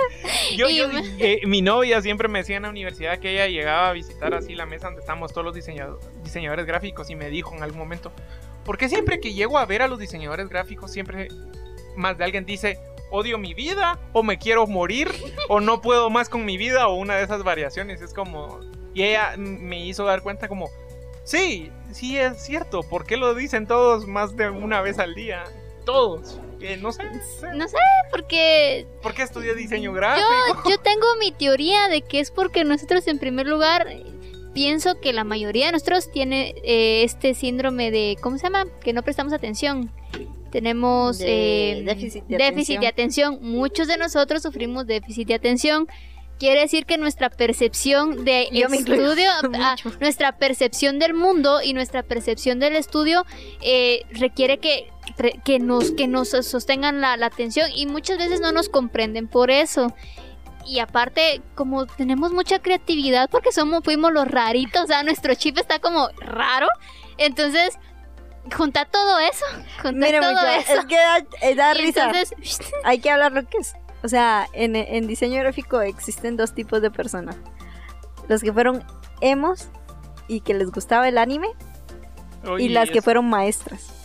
Yo, eh, mi novia siempre me decía en la universidad que ella llegaba a visitar así la mesa donde estamos todos los diseñado- diseñadores gráficos y me dijo en algún momento, ¿por qué siempre que llego a ver a los diseñadores gráficos siempre más de alguien dice, odio mi vida o me quiero morir o no puedo más con mi vida o una de esas variaciones? Es como... Y ella me hizo dar cuenta como, sí, sí es cierto, ¿por qué lo dicen todos más de una vez al día? Todos. Eh, no sé, No sé, porque ¿por qué estudié diseño gráfico? yo, yo tengo mi teoría de que es porque nosotros en primer lugar pienso que la mayoría de nosotros tiene eh, este síndrome de, ¿cómo se llama? Que no prestamos atención. Tenemos De eh, déficit de déficit de atención. Muchos de nosotros sufrimos déficit de atención. Quiere decir que nuestra percepción de Yo estudio, ah, nuestra percepción del mundo y nuestra percepción del estudio eh, requiere que, que, nos, que nos sostengan la, la atención y muchas veces no nos comprenden por eso. Y aparte, como tenemos mucha creatividad porque somos, fuimos los raritos, o sea, nuestro chip está como raro. Entonces, junta todo eso, junta todo eso. es que da, eh, da risa. entonces, Hay que hablar lo que es. O sea, en, en diseño gráfico existen dos tipos de personas. Los que fueron emos y que les gustaba el anime y Oye, las que fueron maestras.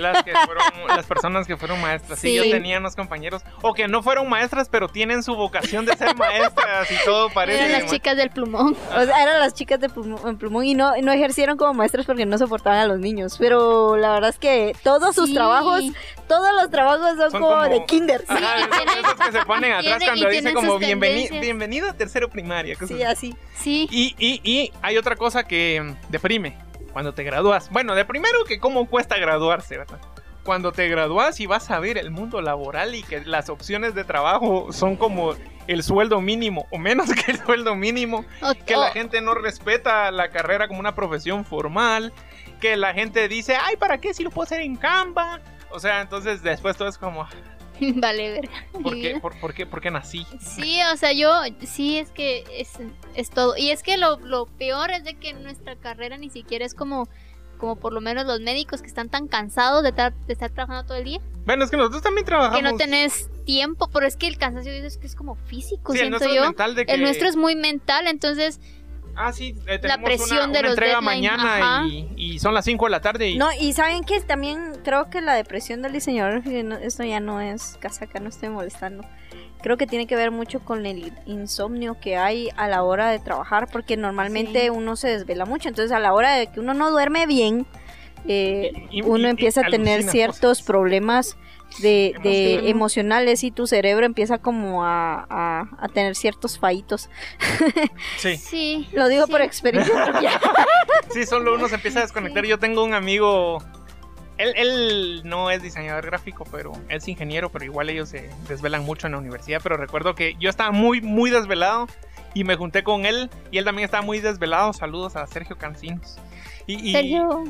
Las, que fueron, las personas que fueron maestras. Sí. Sí. yo tenía unos compañeros. O que no fueron maestras, pero tienen su vocación de ser maestras y todo parece. eran las chicas del plumón. O sea, eran las chicas de Plumón, y no, no ejercieron como maestras porque no soportaban a los niños. Pero la verdad es que todos sus Sí. trabajos, todos los trabajos son, Son como, como- de kinder. Ajá, y esos, tienen- esos que se ponen atrás tienen- cuando dice como bienveni bienvenido a tercero primaria. cosas Sí, así. Sí. Y, y, y hay otra cosa que mm, deprime cuando te gradúas. Bueno, de primero que cómo cuesta graduarse, ¿verdad? Cuando te gradúas y vas a ver el mundo laboral y que las opciones de trabajo son como el sueldo mínimo o menos que el sueldo mínimo, que la gente no respeta la carrera como una profesión formal, que la gente dice, ay, ¿para qué si lo puedo hacer en Canva? O sea, entonces después todo es como, vale, verga. ¿por qué, por, por qué, por qué nací? Sí, o sea, yo, sí, es que es, es todo. Y es que lo, lo peor es de que nuestra carrera ni siquiera es como, como por lo menos los médicos que están tan cansados de, estar- de estar trabajando todo el día, Bueno, es que nosotros también trabajamos. que no tenés tiempo, pero es que el cansancio es que es como físico, Sí, el siento nuestro es yo. mental de que... El nuestro es muy mental, entonces Ah, sí, eh, tenemos presión una, de una los entrega deadline, mañana y, y son las 5 de la tarde y... No, y saben que también creo que la depresión del diseñador, esto ya no es casaca, no estoy molestando. Creo que tiene que ver mucho con el insomnio que hay a la hora de trabajar, porque normalmente Sí. uno se desvela mucho. Entonces, a la hora de que uno no duerme bien, eh, Y- uno y- empieza a tener ciertos cosas. problemas de, de Emocionales. y tu cerebro empieza como a, a- a tener ciertos fallitos. Sí, sí. Lo digo Sí. por experiencia propia. sí, solo uno se empieza a desconectar. Yo tengo un amigo... Él, él no es diseñador gráfico, pero es ingeniero, pero igual ellos se desvelan mucho en la universidad. Pero recuerdo que yo estaba muy, muy desvelado y me junté con él y él también estaba muy desvelado. Saludos a Sergio Cancinos. Y, y- Sergio,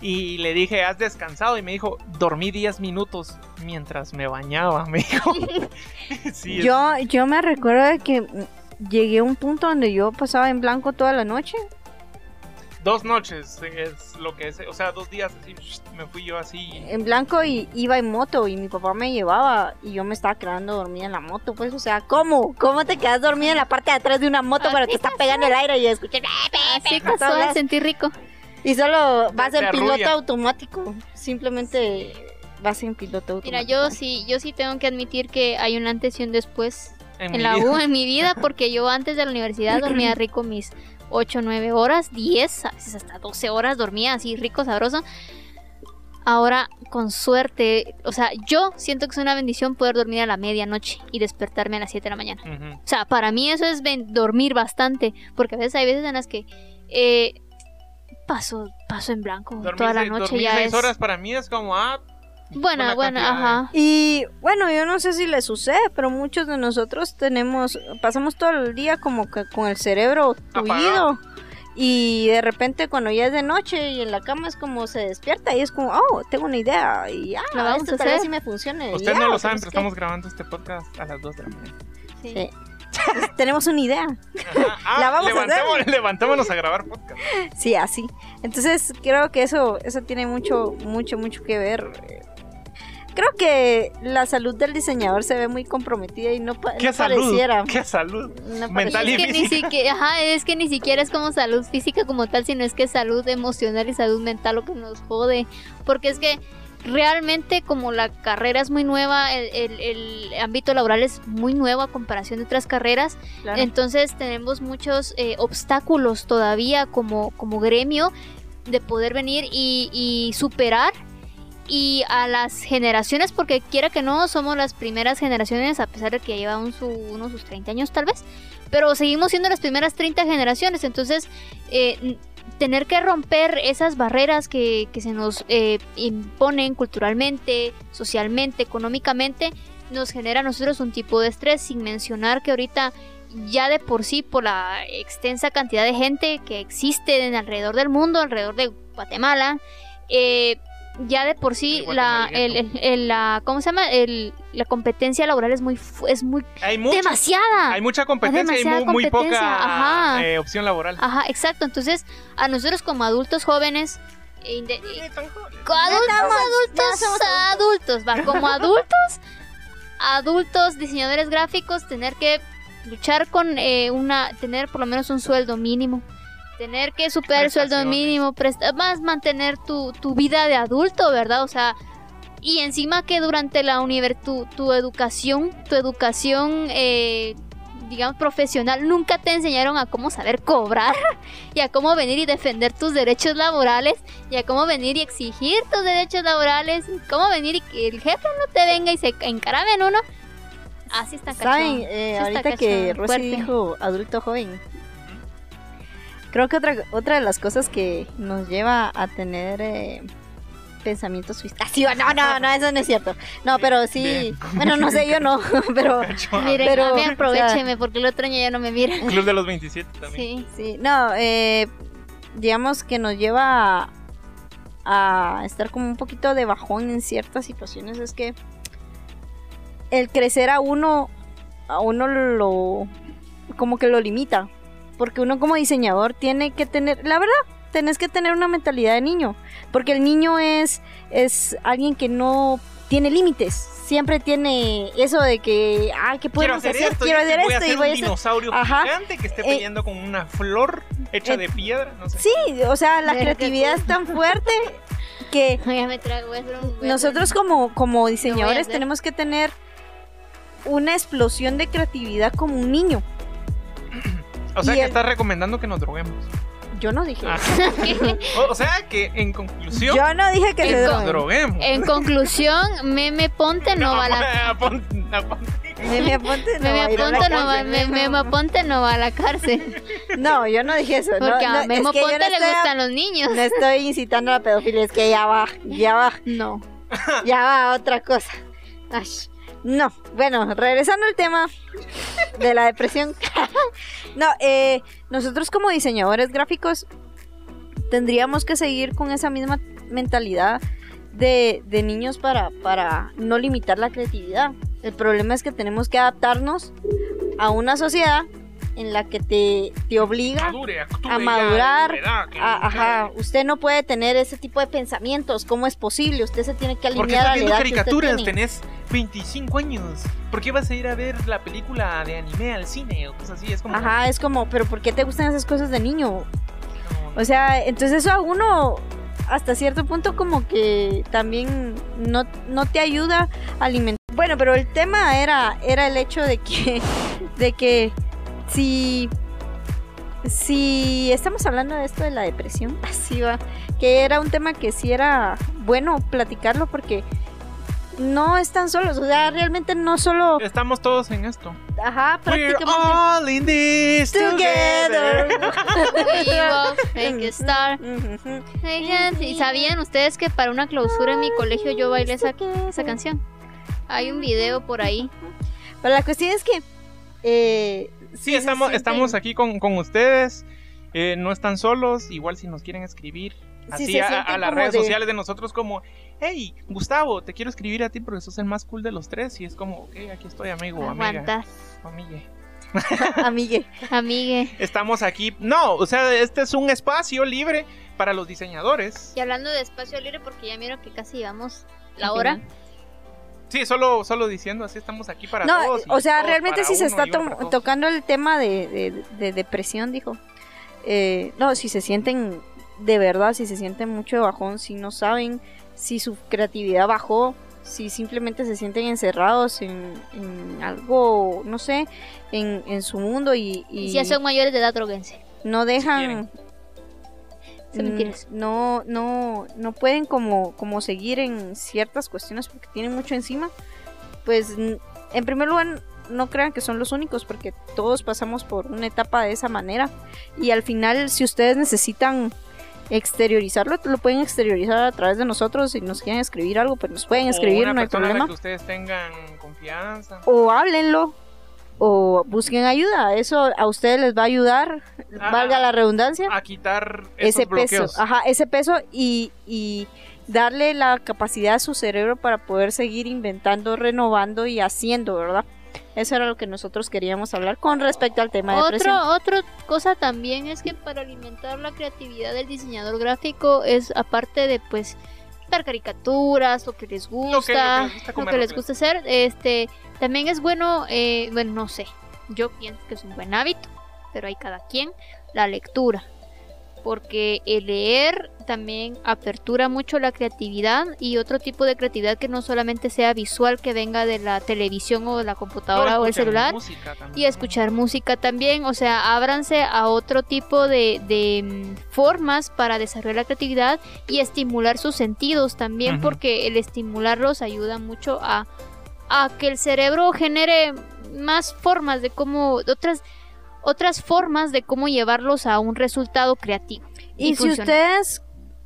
y le dije, ¿has descansado? Y me dijo, dormí 10 minutos mientras me bañaba, me dijo. sí, es- Yo, yo me recuerdo de que llegué a un punto donde yo pasaba en blanco toda la noche. dos noches es lo que es, o sea, dos días así, me fui yo así. En blanco y iba en moto y mi papá me llevaba y yo me estaba quedando dormida en la moto. Pues, o sea, ¿cómo? ¿Cómo te quedas dormida en la parte de atrás de una moto cuando te está pegando el aire y escuchas? casual, las- sentí rico. Y solo vas en piloto arrulla. automático. Simplemente vas en piloto automático. Mira, yo sí, yo sí tengo que admitir que hay un antes y un después En, la vida. U en mi vida porque yo antes de la universidad dormía rico mis 8, 9 horas, 10, a veces hasta 12 horas dormía así rico, sabroso. Ahora, con suerte, o sea, yo siento que es una bendición poder dormir a la medianoche y despertarme a las 7 de la mañana. O sea, para mí eso es dormir bastante, porque a veces hay veces en las que eh, paso, paso en blanco. Dormir Toda la noche dormir ya seis es. horas para mí es como, ah, Buena, una buena, cantidad de- ajá. Y bueno, yo no sé si le sucede, pero muchos de nosotros tenemos, pasamos todo el día como que con el cerebro tullido. Y de repente cuando ya es de noche y en la cama es como se despierta y es como, oh, tengo una idea y ah, Lo vamos esto a tal vez hacer. sí me funcione. ustedes ya, no lo que saben, pero estamos grabando este podcast a las 2 de la mañana. Sí. Sí. Tenemos una idea. Ajá. Ah, La vamos a levantémonos, levantémonos a grabar podcast. Sí, así. Entonces creo que eso, eso tiene mucho, mucho, mucho que ver. Creo que la salud del diseñador se ve muy comprometida y no, pa- ¿Qué no salud? pareciera. ¿Qué salud? no Mental Y y es que ni siquiera, ajá, es que ni siquiera es como salud física como tal, sino es que es salud emocional y salud mental lo que nos jode. Porque es que realmente como la carrera es muy nueva, el, el- el ámbito laboral es muy nuevo a comparación de otras carreras, Claro. entonces tenemos muchos eh, obstáculos todavía como, como gremio de poder venir y, y superar. Y a las generaciones, porque quiera que no, somos las primeras generaciones, a pesar de que llevan su, unos sus 30 años tal vez, pero seguimos siendo las primeras 30 generaciones, entonces eh, tener que romper esas barreras que, que se nos eh, imponen culturalmente, socialmente, económicamente, nos genera a nosotros un tipo de estrés, sin mencionar que ahorita ya de por sí, por la extensa cantidad de gente que existe en alrededor del mundo, alrededor de Guatemala, eh, ya de por sí El la, el, guatemalgueto. el- el- la, ¿cómo se llama? El, la competencia laboral es muy, es muy Hay mucha, demasiada. hay mucha competencia y demasiada muy, muy competencia, poca ajá. eh, opción laboral. Ajá, exacto. Entonces, a nosotros como adultos jóvenes, e inde- e- adultos, adultos, somos adultos, va, como adultos, adultos, diseñadores gráficos, tener que luchar con eh, una, tener por lo menos un sueldo mínimo. Tener que superar el sueldo mínimo, presta- más mantener tu, tu vida de adulto, ¿verdad? O sea, y encima que durante la universidad, tu, tu educación, tu educación, eh, digamos, profesional, nunca te enseñaron a cómo saber cobrar y a cómo venir y defender tus derechos laborales y a cómo venir y exigir tus derechos laborales y cómo venir y que el jefe no te venga y se encarabe en uno. Así está Saben, cachón. eh, Sí está ahorita que Rosy fuerte. dijo adulto joven, creo que otra, otra de las cosas que nos lleva a tener eh, pensamientos suicidas. Sí, no, no, no, eso no es cierto. No, pero sí, Bien. bueno, no sé, yo no, pero Miren, pero, a mí o sea- aprovecheme porque el otro año ya no me miran. Club de los 27 también. Sí. sí, no, eh, digamos que nos lleva a, a estar como un poquito de bajón en ciertas situaciones. Es que el crecer a uno, a uno lo, como que lo limita. Porque uno como diseñador tiene que tener, la verdad, tenés que tener una mentalidad de niño. Porque el niño es, es alguien que no tiene límites. Siempre tiene eso de que, ah, ¿qué podemos hacer hacer? esto, Quiero y hacer voy a esto y hacer voy a un hacer dinosaurio Ajá. gigante que esté Eh, peleando con una flor hecha eh, de piedra, no sé. Sí, o sea, la creatividad es tan fuerte que a a nosotros como, como diseñadores tenemos que tener una explosión de creatividad como un niño. O sea y que el- estás recomendando que nos droguemos. Yo no dije Ah. O, o sea que en conclusión, Yo no dije que se con- droguemos. En conclusión, Meme Ponte no, va a la Meme Aponte no Meme va a la Aponte no va, cárcel. Me- Meme Aponte no va a la cárcel. No, yo no dije eso. Porque no, a es Memo que Ponte no le estoy- gustan los niños. No estoy incitando a la pedofilia, es que ya va, ya va, No. ya va otra cosa. Ay, no, bueno, regresando al tema de la depresión. no, eh, nosotros como diseñadores gráficos tendríamos que seguir con esa misma mentalidad de, de niños para, para no limitar la creatividad. El problema es que tenemos que adaptarnos a una sociedad en la que te, te obliga Madure, a madurar, verdad, a- ajá, usted no puede tener ese tipo de pensamientos. ¿Cómo es posible? Usted se tiene que ¿Por qué alinear estás a la edad que usted caricaturas? tiene. Tenés 25 años. ¿Por qué vas a ir a ver la película de anime al cine o cosas así? Es como... Ajá, es como, pero ¿por qué te gustan esas cosas de niño? no. O sea, entonces eso a uno hasta cierto punto como que también no, no te ayuda a alimentar. Bueno, pero el tema era, era el hecho de que, de que si, si estamos hablando de esto de la depresión, así va, que era un tema que sí era bueno platicarlo porque no están solos, o sea, realmente no solo, Estamos todos en esto. ajá, We're prácticamente all in this together. ¿Y sabían ustedes que para una clausura en mi colegio yo bailé esa, esa canción? Hay un video por ahí. Pero la cuestión es que eh, Sí, estamos, estamos aquí con, con ustedes. Eh, no están solos. Igual si nos quieren escribir Sí, así a, las redes de- sociales de nosotros como, hey, Gustavo, te quiero escribir a ti porque sos el más cool de los tres. Y es como, ok, aquí estoy, amigo, amiga, Aguantas, amigue. amigue. amigue. Estamos aquí. No, o sea, este es un espacio libre para los diseñadores. Y hablando de espacio libre, porque ya miro que casi llevamos la hora. final. Sí, solo, solo diciendo así estamos aquí para No, todos. o sea, todos realmente si se está to- tocando el tema de, de- de depresión, dijo. eh, no, si se sienten de verdad, si se sienten mucho de bajón, si no saben si su creatividad bajó, si simplemente se sienten encerrados en, en algo, no sé, en, en su mundo y, y Y si ya son mayores de edad, droguense. no dejan... mentiras. mm, No, no, no pueden como, como seguir en ciertas cuestiones porque tienen mucho encima. Pues en primer lugar no crean que son los únicos porque todos pasamos por una etapa de esa manera y al final si ustedes necesitan exteriorizarlo lo pueden exteriorizar a través de nosotros si nos quieren escribir algo pues nos pueden O escribir una no hay problema que ustedes tengan confianza. o háblenlo o busquen ayuda eso a ustedes les va a ayudar Ah, valga la redundancia A quitar esos ese peso, ajá, ese peso y, y darle la capacidad a su cerebro para poder seguir inventando, renovando y haciendo, ¿verdad? Eso era lo que nosotros queríamos hablar con respecto al tema de. Otro, otra cosa también es que para alimentar la creatividad del diseñador gráfico es aparte de pues ver caricaturas, lo que les gusta, Lo que- lo que les gusta lo que les gusta hacer, este también es bueno, eh, bueno no sé, yo pienso que es un buen hábito, pero hay cada quien la lectura, porque el leer también apertura mucho la creatividad y otro tipo de creatividad que no solamente sea visual que venga de la televisión o de la computadora o el celular y escuchar música también, o sea, ábranse a otro tipo de, de, mm, formas para desarrollar la creatividad y estimular sus sentidos también, porque el estimularlos ayuda mucho a, a que el cerebro genere más formas de cómo, otras, otras formas de cómo llevarlos a un resultado creativo. Y, si funcional. ustedes,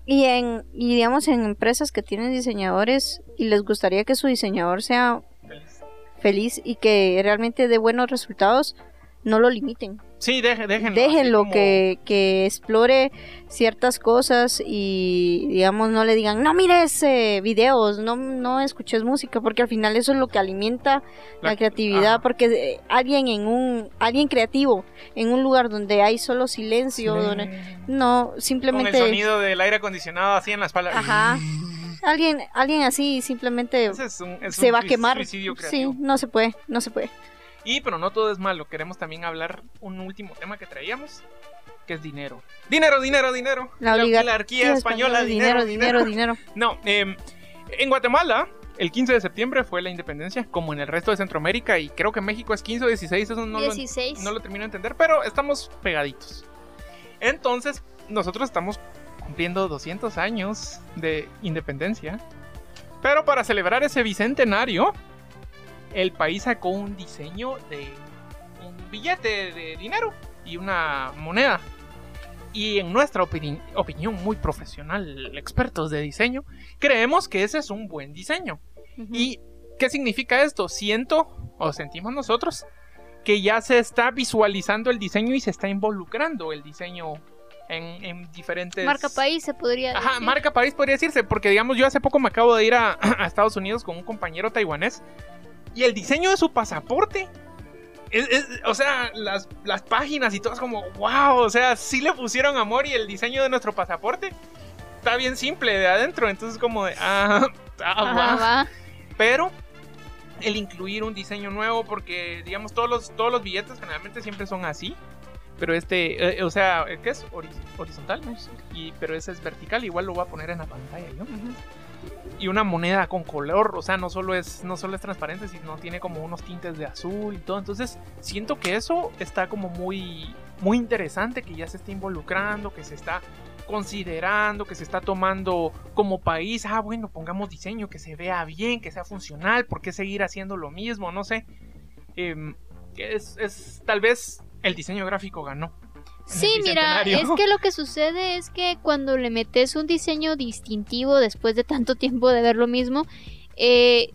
y en, y digamos en empresas que tienen diseñadores y les gustaría que su diseñador sea Feliz. feliz y que realmente dé buenos resultados, no lo limiten. Sí, deje- déjenlo. Déjenlo como- que, que explore ciertas cosas y digamos no le digan no mires eh, videos, no, no escuches música, porque al final eso es lo que alimenta la, La- creatividad, porque eh, alguien en un, alguien creativo, en un lugar donde hay solo silencio, donde no, Con el simplemente sonido del aire acondicionado así en la espalda. Ajá. alguien, alguien así simplemente Ese es un, es se va a quemar. Sí, no se puede, no se puede. Y pero no todo es malo. Queremos también hablar un último tema que traíamos, que es dinero. Dinero, dinero, dinero. La oligarquía oligarquía española, dinero, dinero, dinero. No, eh, en Guatemala, el 15 de septiembre fue la independencia, como en el resto de Centroamérica, y creo que México es 15 o 16, eso no, lo, 16. no lo termino de entender, pero estamos pegaditos. Entonces, nosotros estamos cumpliendo 200 años de independencia, pero para celebrar ese bicentenario, el país sacó un diseño de un billete de dinero y una moneda. Y en nuestra opini- opinión muy profesional, expertos de diseño, creemos que ese es un buen diseño. ¿Y qué significa esto? Siento, o sentimos nosotros, que ya se está visualizando el diseño y se está involucrando el diseño en, en diferentes... Marca país se podría Ajá, decir. marca país podría decirse, porque digamos, yo hace poco me acabo de ir a, a Estados Unidos con un compañero taiwanés y el diseño de su pasaporte. es- es- o sea, las, las páginas y todo es como, wow, o sea, sí le pusieron amor y el diseño de nuestro pasaporte está bien simple de adentro, entonces como de, ah, ah, va. Pero el incluir un diseño nuevo, porque digamos todos los, todos los billetes generalmente siempre son así. Pero este, eh, o sea, ¿qué es? Hori- horizontal. Y, pero ese es vertical, igual lo voy a poner en la pantalla yo. Y una moneda con color, o sea, no solo es, no solo es transparente, sino tiene como unos tintes de azul y todo. Entonces, siento que eso está como muy, muy interesante, que ya se está involucrando, que se está considerando, que se está tomando como país. Ah, bueno, pongamos diseño que se vea bien, que sea funcional. ¿Por qué seguir haciendo lo mismo? No sé. Em, es, es- tal vez el diseño gráfico ganó. Sí, mira, es que lo que sucede es que cuando le metes un diseño distintivo después de tanto tiempo de ver lo mismo, eh,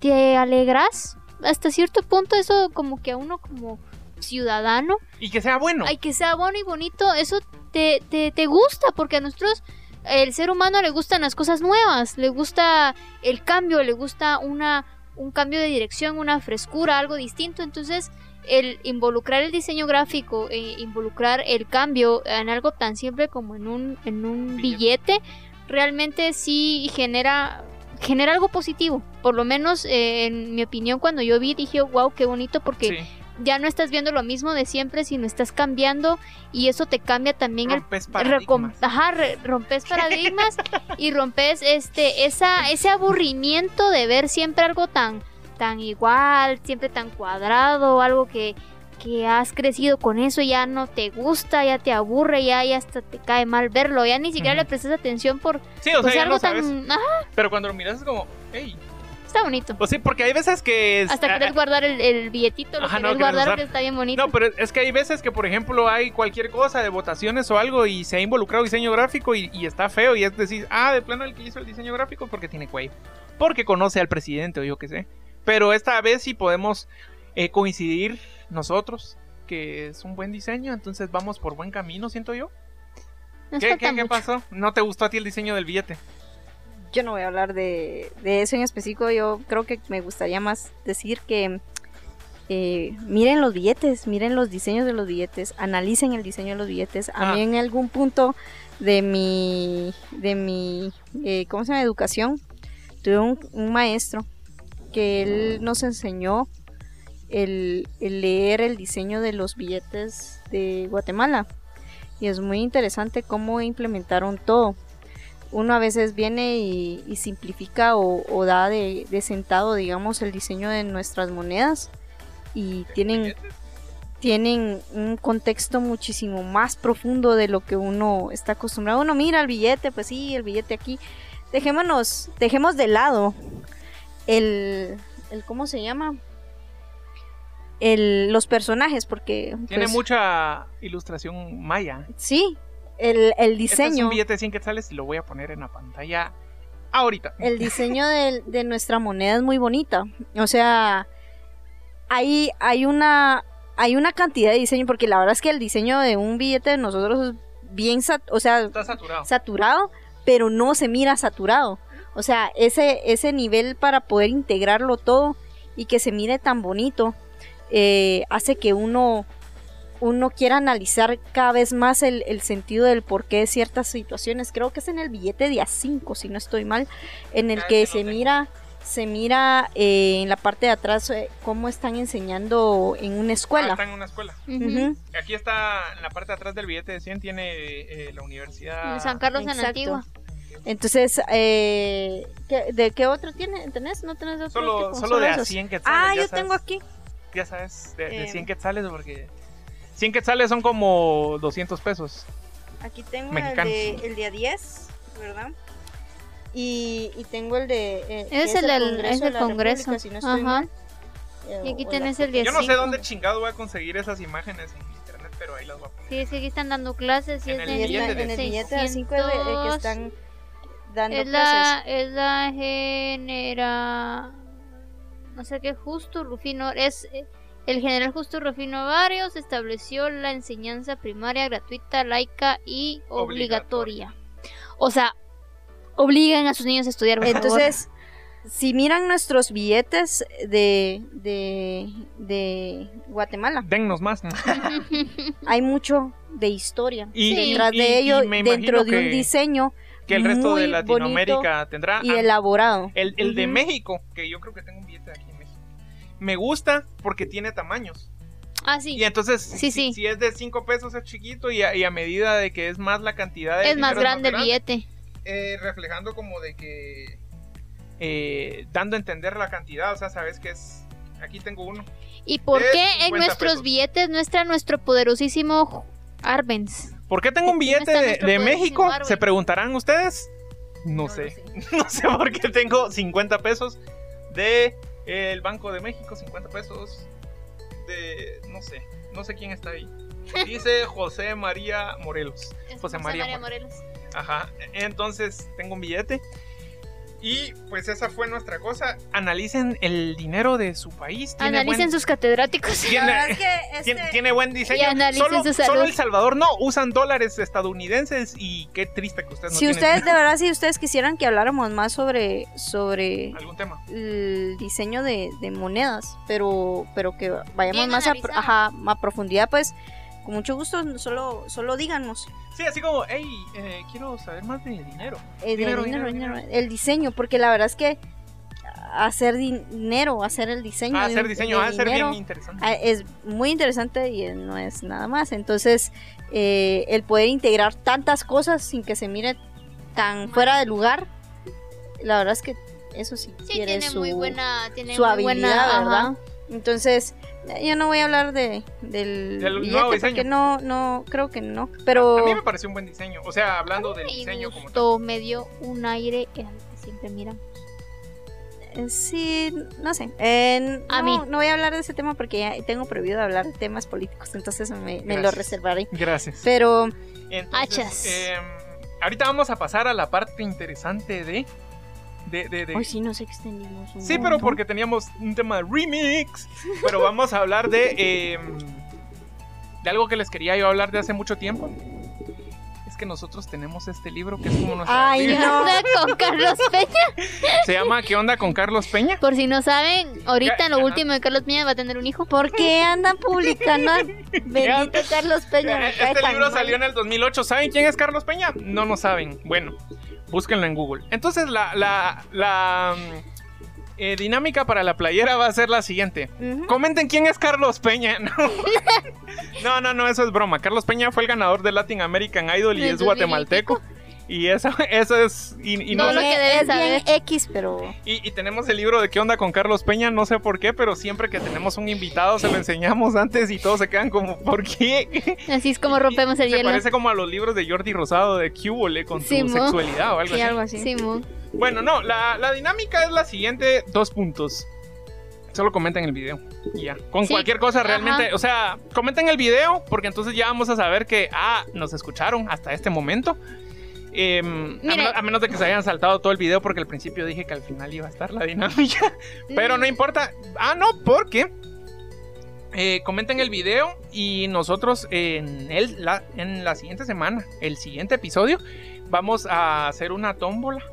te alegras. Hasta cierto punto eso como que a uno como ciudadano, Y que sea bueno. hay que sea bueno y bonito, eso te, te, te gusta porque a nosotros el ser humano le gustan las cosas nuevas, le gusta el cambio, le gusta una un cambio de dirección, una frescura, algo distinto, entonces el involucrar el diseño gráfico, e involucrar el cambio en algo tan simple como en un, en un Billete. realmente sí genera, genera algo positivo. Por lo menos, eh, en mi opinión, cuando yo vi, dije, wow, qué bonito, porque Sí. ya no estás viendo lo mismo de siempre, sino estás cambiando y eso te cambia también el Rompes recom- paradigmas. ajá, rompes paradigmas y rompes este esa ese aburrimiento de ver siempre algo tan tan igual, siempre tan cuadrado, algo que que has crecido con eso ya no te gusta, ya te aburre, ya, ya hasta te cae mal verlo, ya ni siquiera le prestas atención por Sí, o sea, pues, ya algo lo sabes. tan ajá, Pero cuando lo miras es como, hey. está bonito. Pues sí, porque hay veces que. es- Hasta ah, querés guardar el, el billetito, lo Ajá, no, querés querés guardar usar. porque está bien bonito. No, pero es que hay veces que, por ejemplo, hay cualquier cosa de votaciones o algo y se ha involucrado diseño gráfico y, y está feo. Y es decir, ah, de plano el que hizo el diseño gráfico porque tiene cuello. Porque conoce al presidente o yo qué sé. Pero esta vez sí podemos eh, coincidir nosotros que es un buen diseño. Entonces vamos por buen camino, siento yo. Nos ¿Qué, qué, pasó? ¿No te gustó a ti el diseño del billete? Yo no voy a hablar de, de eso en específico. Yo creo que me gustaría más decir que eh, miren los billetes, miren los diseños de los billetes, analicen el diseño de los billetes. A Ah. mí en algún punto de mi, de mi, eh, ¿cómo se llama? Educación, tuve un, un maestro que él nos enseñó el, el leer el diseño de los billetes de Guatemala. Y es muy interesante cómo implementaron todo uno a veces viene y, y simplifica o, o da de, de sentado, digamos, el diseño de nuestras monedas y tienen, tienen un contexto muchísimo más profundo de lo que uno está acostumbrado. Uno mira el billete, pues sí, el billete aquí. Dejémonos, dejemos de lado el, el ¿cómo se llama? El, los personajes, porque Tiene pues, mucha ilustración maya. sí, el, el Este es un diseño. billete de 100 quetzales y lo voy a poner en la pantalla ahorita. el diseño de, de nuestra moneda es muy bonita. O sea, hay, hay una hay una cantidad de diseño, porque la verdad es que el diseño de un billete de nosotros es bien, sat- o sea, Está saturado. saturado, pero no se mira saturado. O sea, ese, ese nivel para poder integrarlo todo y que se mire tan bonito, eh, hace que uno, uno quiera analizar cada vez más el, el sentido del porqué de ciertas situaciones. Creo que es en el billete de A5, si no estoy mal, en el Ah, que se mira se mira eh, en la parte de atrás eh, cómo están enseñando en una Ah, escuela. está en una escuela. Aquí está, en la parte de atrás del billete de 100 tiene eh, la universidad. En San Carlos en Exacto. Antigua. Entonces, eh, ¿qué- ¿de qué otro tiene? ¿Tenés? ¿No tenés otro Solo, tipo? solo de a esos. 100 quetzales. Ah, yo sabes, tengo aquí. Ya sabes, de, de Eh. 100 quetzales porque 100 quetzales son como 200 pesos. Aquí tengo Mexicanos. el de, el de a 10, ¿verdad? Y, y tengo el de... eh, Es el del- es de del la Congreso. Si no estoy Ajá. mal. Eh, Y aquí o tenés el de Yo no sé dónde chingado voy a conseguir esas imágenes en internet, pero ahí las voy a poner. Sí, es que aquí están dando clases y En es el de billete en el de billete de 5 que 600. están dando Es clases. la, es la genera... No sé qué, Justo Rufino... Es eh, el general Justo Rufino Varios estableció la enseñanza primaria gratuita, laica y obligatoria. O sea, obligan a sus niños a estudiar. por favor. Entonces, si miran nuestros billetes de, de, de Guatemala, Dennos más. hay mucho de historia. Y, Sí. Detrás y- de ello, dentro de un diseño que el resto de Latinoamérica tendrá. y Ah, elaborado. El, el de. México, que yo creo que tengo un billete aquí en México. Me gusta porque tiene tamaños. ah, sí. Y entonces, Sí, si, sí. si es de 5 pesos es chiquito y a, y a medida de que es más la cantidad de Es más grande el billete. eh, reflejando como de que eh, dando a entender la cantidad, o sea, sabes que es aquí tengo uno. ¿Y por qué en 50 nuestros pesos. billetes no está nuestro poderosísimo Arbenz? ¿Por qué tengo un ¿Quién billete de, México? Se preguntarán ustedes. No, sé. No sé por qué tengo 50 pesos de eh, el Banco de México, 50 pesos de no sé, no sé quién está ahí. Dice José María Morelos. José María Morelos. Ajá, entonces tengo un billete. Y pues esa fue nuestra cosa. Analicen el dinero de su país. Tiene Analicen buen- sus catedráticos. tiene- es que este- tiene, tiene buen diseño. Y analicen Solo, su salud. solo El Salvador no, usan dólares estadounidenses y qué triste que ustedes no si tienen ustedes, de verdad, si ustedes quisieran que habláramos más sobre, sobre algún tema. el diseño de, de monedas, pero, pero que vayamos Bien más a, ajá, a profundidad, pues con mucho gusto, solo, solo díganos. Sí, así como, hey, eh, quiero saber más de dinero. Eh, de Dinero, dinero, dinero, dinero, el diseño, porque la verdad es que hacer dinero, hacer el diseño, Ah, de hacer diseño, de va a ser dinero, bien interesante. ah, es muy interesante y no es nada más. Entonces, eh, el poder integrar tantas cosas sin que se mire tan fuera de lugar, la verdad es que eso sí, Sí, quiere tiene su, muy buena. Tiene su muy habilidad, buena, ¿verdad? ajá. Entonces, yo no voy a hablar de, del, Del billete nuevo diseño. porque no, no, creo que no. Pero A mí me pareció un buen diseño. O sea, hablando del Me diseño como tal. gustó, me dio un aire que siempre miran. eh, sí, no sé. Eh, A no, mí. no voy a hablar de ese tema porque ya tengo prohibido hablar de temas políticos, entonces me, me lo reservaré. Gracias. Pero Entonces, Hachas. em, ahorita vamos a pasar a la parte interesante de. De, de, de- hoy sí nos extendimos un Sí, pero porque teníamos un tema de remix. Pero vamos a hablar de. em, de algo que les quería yo hablar de hace mucho tiempo. Es que nosotros tenemos este libro que es como nuestra. Ay, no. Onda con Carlos Peña. Se llama ¿Qué onda con Carlos Peña? Por si no saben, ahorita en lo último de Carlos Peña va a tener un hijo. ¿Por qué andan publicando? Bendito Carlos Peña. me cae Este tan libro mal. salió en el 2008. ¿Saben quién es Carlos Peña? No nos saben. Bueno, búsquenlo en Google. Entonces, la, la, la mm, eh, dinámica para la playera va a ser la siguiente. Comenten quién es Carlos Peña. No, no, no, no, eso es broma. Carlos Peña fue el ganador de Latin American Idol y es guatemalteco. Y eso, eso es. Y, y no Todo lo sé- que Es debes saber. X, pero y, y tenemos el libro de qué onda con Carlos Peña, no sé por qué, pero siempre que tenemos un invitado se lo enseñamos antes y todos se quedan como, ¿por qué? Así es como rompemos el Se hielo. parece como a los libros de Jordi Rosado de Cúbole con su Sí, sexualidad o algo sí, así. algo así. Simón. Bueno, no, la, la dinámica es la siguiente, dos puntos. Solo comenten el video y ya. Con Sí, cualquier cosa ajá. realmente, o sea, comenten el video porque entonces ya vamos a saber que, ah, nos escucharon hasta este momento. Em, a, menos, a menos de que se hayan saltado todo el video porque al principio dije que al final iba a estar la dinámica. Pero no importa. Ah, no, porque eh, comenten el video y nosotros en, el, la, en la siguiente semana, el siguiente episodio, vamos a hacer una tómbola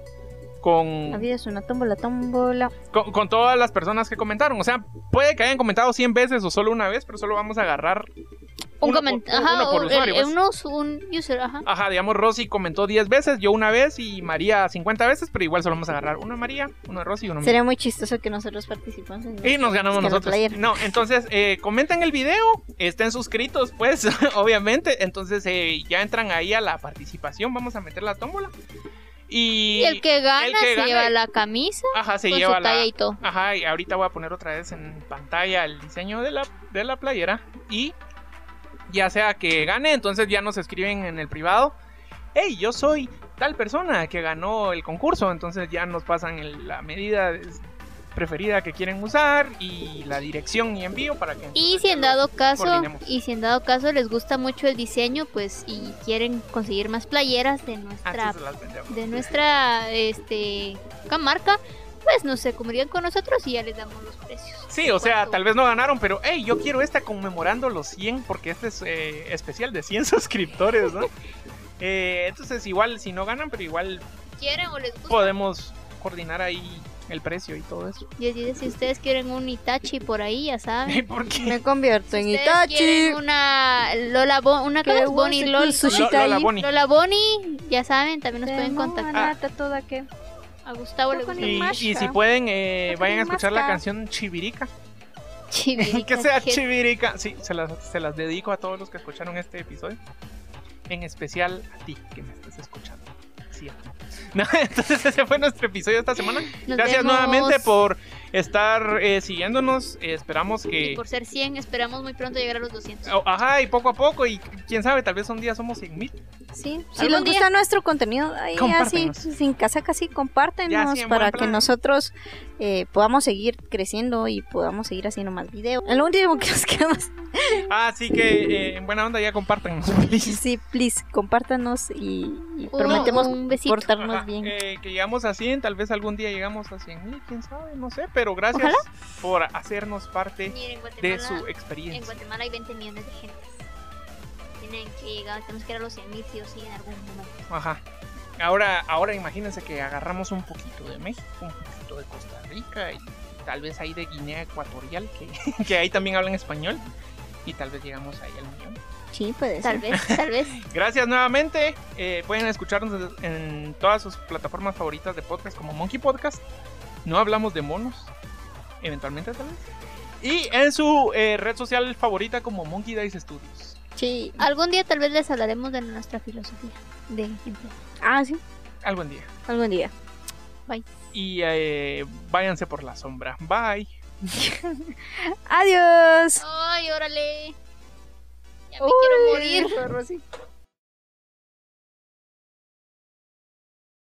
con, La vida es una tómbola, tómbola. con, con todas las personas que comentaron. O sea, puede que hayan comentado 100 veces o solo una vez, pero solo vamos a agarrar Un uno comentario. uno por usuario, el- pues. uno es un user, ajá. Ajá, digamos, Rosy comentó 10 veces, yo una vez y María 50 veces, pero igual solo vamos a agarrar uno de María, uno de Rosy y uno de Sería muy chistoso que nosotros participamos. en Y nos ganamos nosotros. No, entonces eh, comenten el video, estén suscritos, pues, obviamente. Entonces eh, ya entran ahí a la participación, vamos a meter la tómbola. Y, Y el que gana el que se lleva la camisa ajá, se con lleva su la. talla y todo. Ajá, y ahorita voy a poner otra vez en pantalla el diseño de la, de la playera. Y ya sea que gane, entonces ya nos escriben en el privado. Hey, yo soy tal persona que ganó el concurso. Entonces ya nos pasan el- la medida preferida que quieren usar y la dirección y envío para que... Y si en dado caso, coordinemos. y si en dado caso les gusta mucho el diseño, pues y quieren conseguir más playeras de nuestra las vendemos. de nuestra este marca, pues no se comunican con nosotros y ya les damos los precios. Sí, o sea, ¿Cuánto? tal vez no ganaron, pero hey, yo quiero esta conmemorando los 100 porque este es eh, especial de 100 suscriptores, ¿no? Eh, entonces igual si no ganan, pero igual ¿Quieren o les gusta? podemos coordinar ahí el precio y todo eso. Y así de, si ustedes quieren un Itachi por ahí, ya saben. Porque Me convierto Si en ustedes Itachi. una Lola Bo- una ¿Qué ¿cómo es? Bonnie Lol, Lola? Bonnie. Lola Bonnie, ya saben, también nos pueden contactar. Toda que. A Gustavo le gusta y, y si pueden, eh, vayan a escuchar la canción Chivirica. Chivirica, que sea Chivirica. Sí, se las, se las dedico a todos los que escucharon este episodio. En especial a ti que me estés escuchando. No, entonces ese fue nuestro episodio de esta semana. Nos Gracias vemos. nuevamente por estar eh, siguiéndonos. Eh, esperamos Y que... por ser 100, esperamos muy pronto llegar a los 200. Oh, Ajá, y poco a poco, y quién sabe, tal vez un día somos 100 mil. Sí, si les gusta nuestro contenido, ahí así, sin casa casi, Ya, compártenos sí, en para que nosotros eh, podamos seguir creciendo y podamos seguir haciendo más videos. Lo último que nos queda más, Así que eh, en buena onda ya compartan. sí, please, compártanos y, y Un- prometemos un besito. portarnos Ajá, bien. eh, que llegamos a 100, tal vez algún día llegamos a 100 mil, quién sabe, no sé, pero gracias Ojalá. por hacernos parte Miren, en de su en experiencia. Guatemala hay 20 millones de gente. Tienen que llegar, tenemos que ir a los 100 mil sí o sí en algún momento. Ajá. Ahora, ahora imagínense que agarramos un poquito de México, un poquito de Costa Rica y tal vez ahí de Guinea Ecuatorial, que, que ahí también hablan español. Y tal vez llegamos ahí al millón. Sí, puede Tal ser. vez, tal vez. Gracias nuevamente. eh, pueden escucharnos en todas sus plataformas favoritas de podcast como Monkey Podcast. No hablamos de monos. Eventualmente tal vez. Y en su eh, red social favorita como Monkey Dice Studios. Sí. Algún día tal vez les hablaremos de nuestra filosofía de empleo. Ah, sí, Algún día. algún día. Y eh, váyanse por la sombra. Bye. Adiós. Ay, órale. Ya me Uy, quiero morir. dijo Rosy.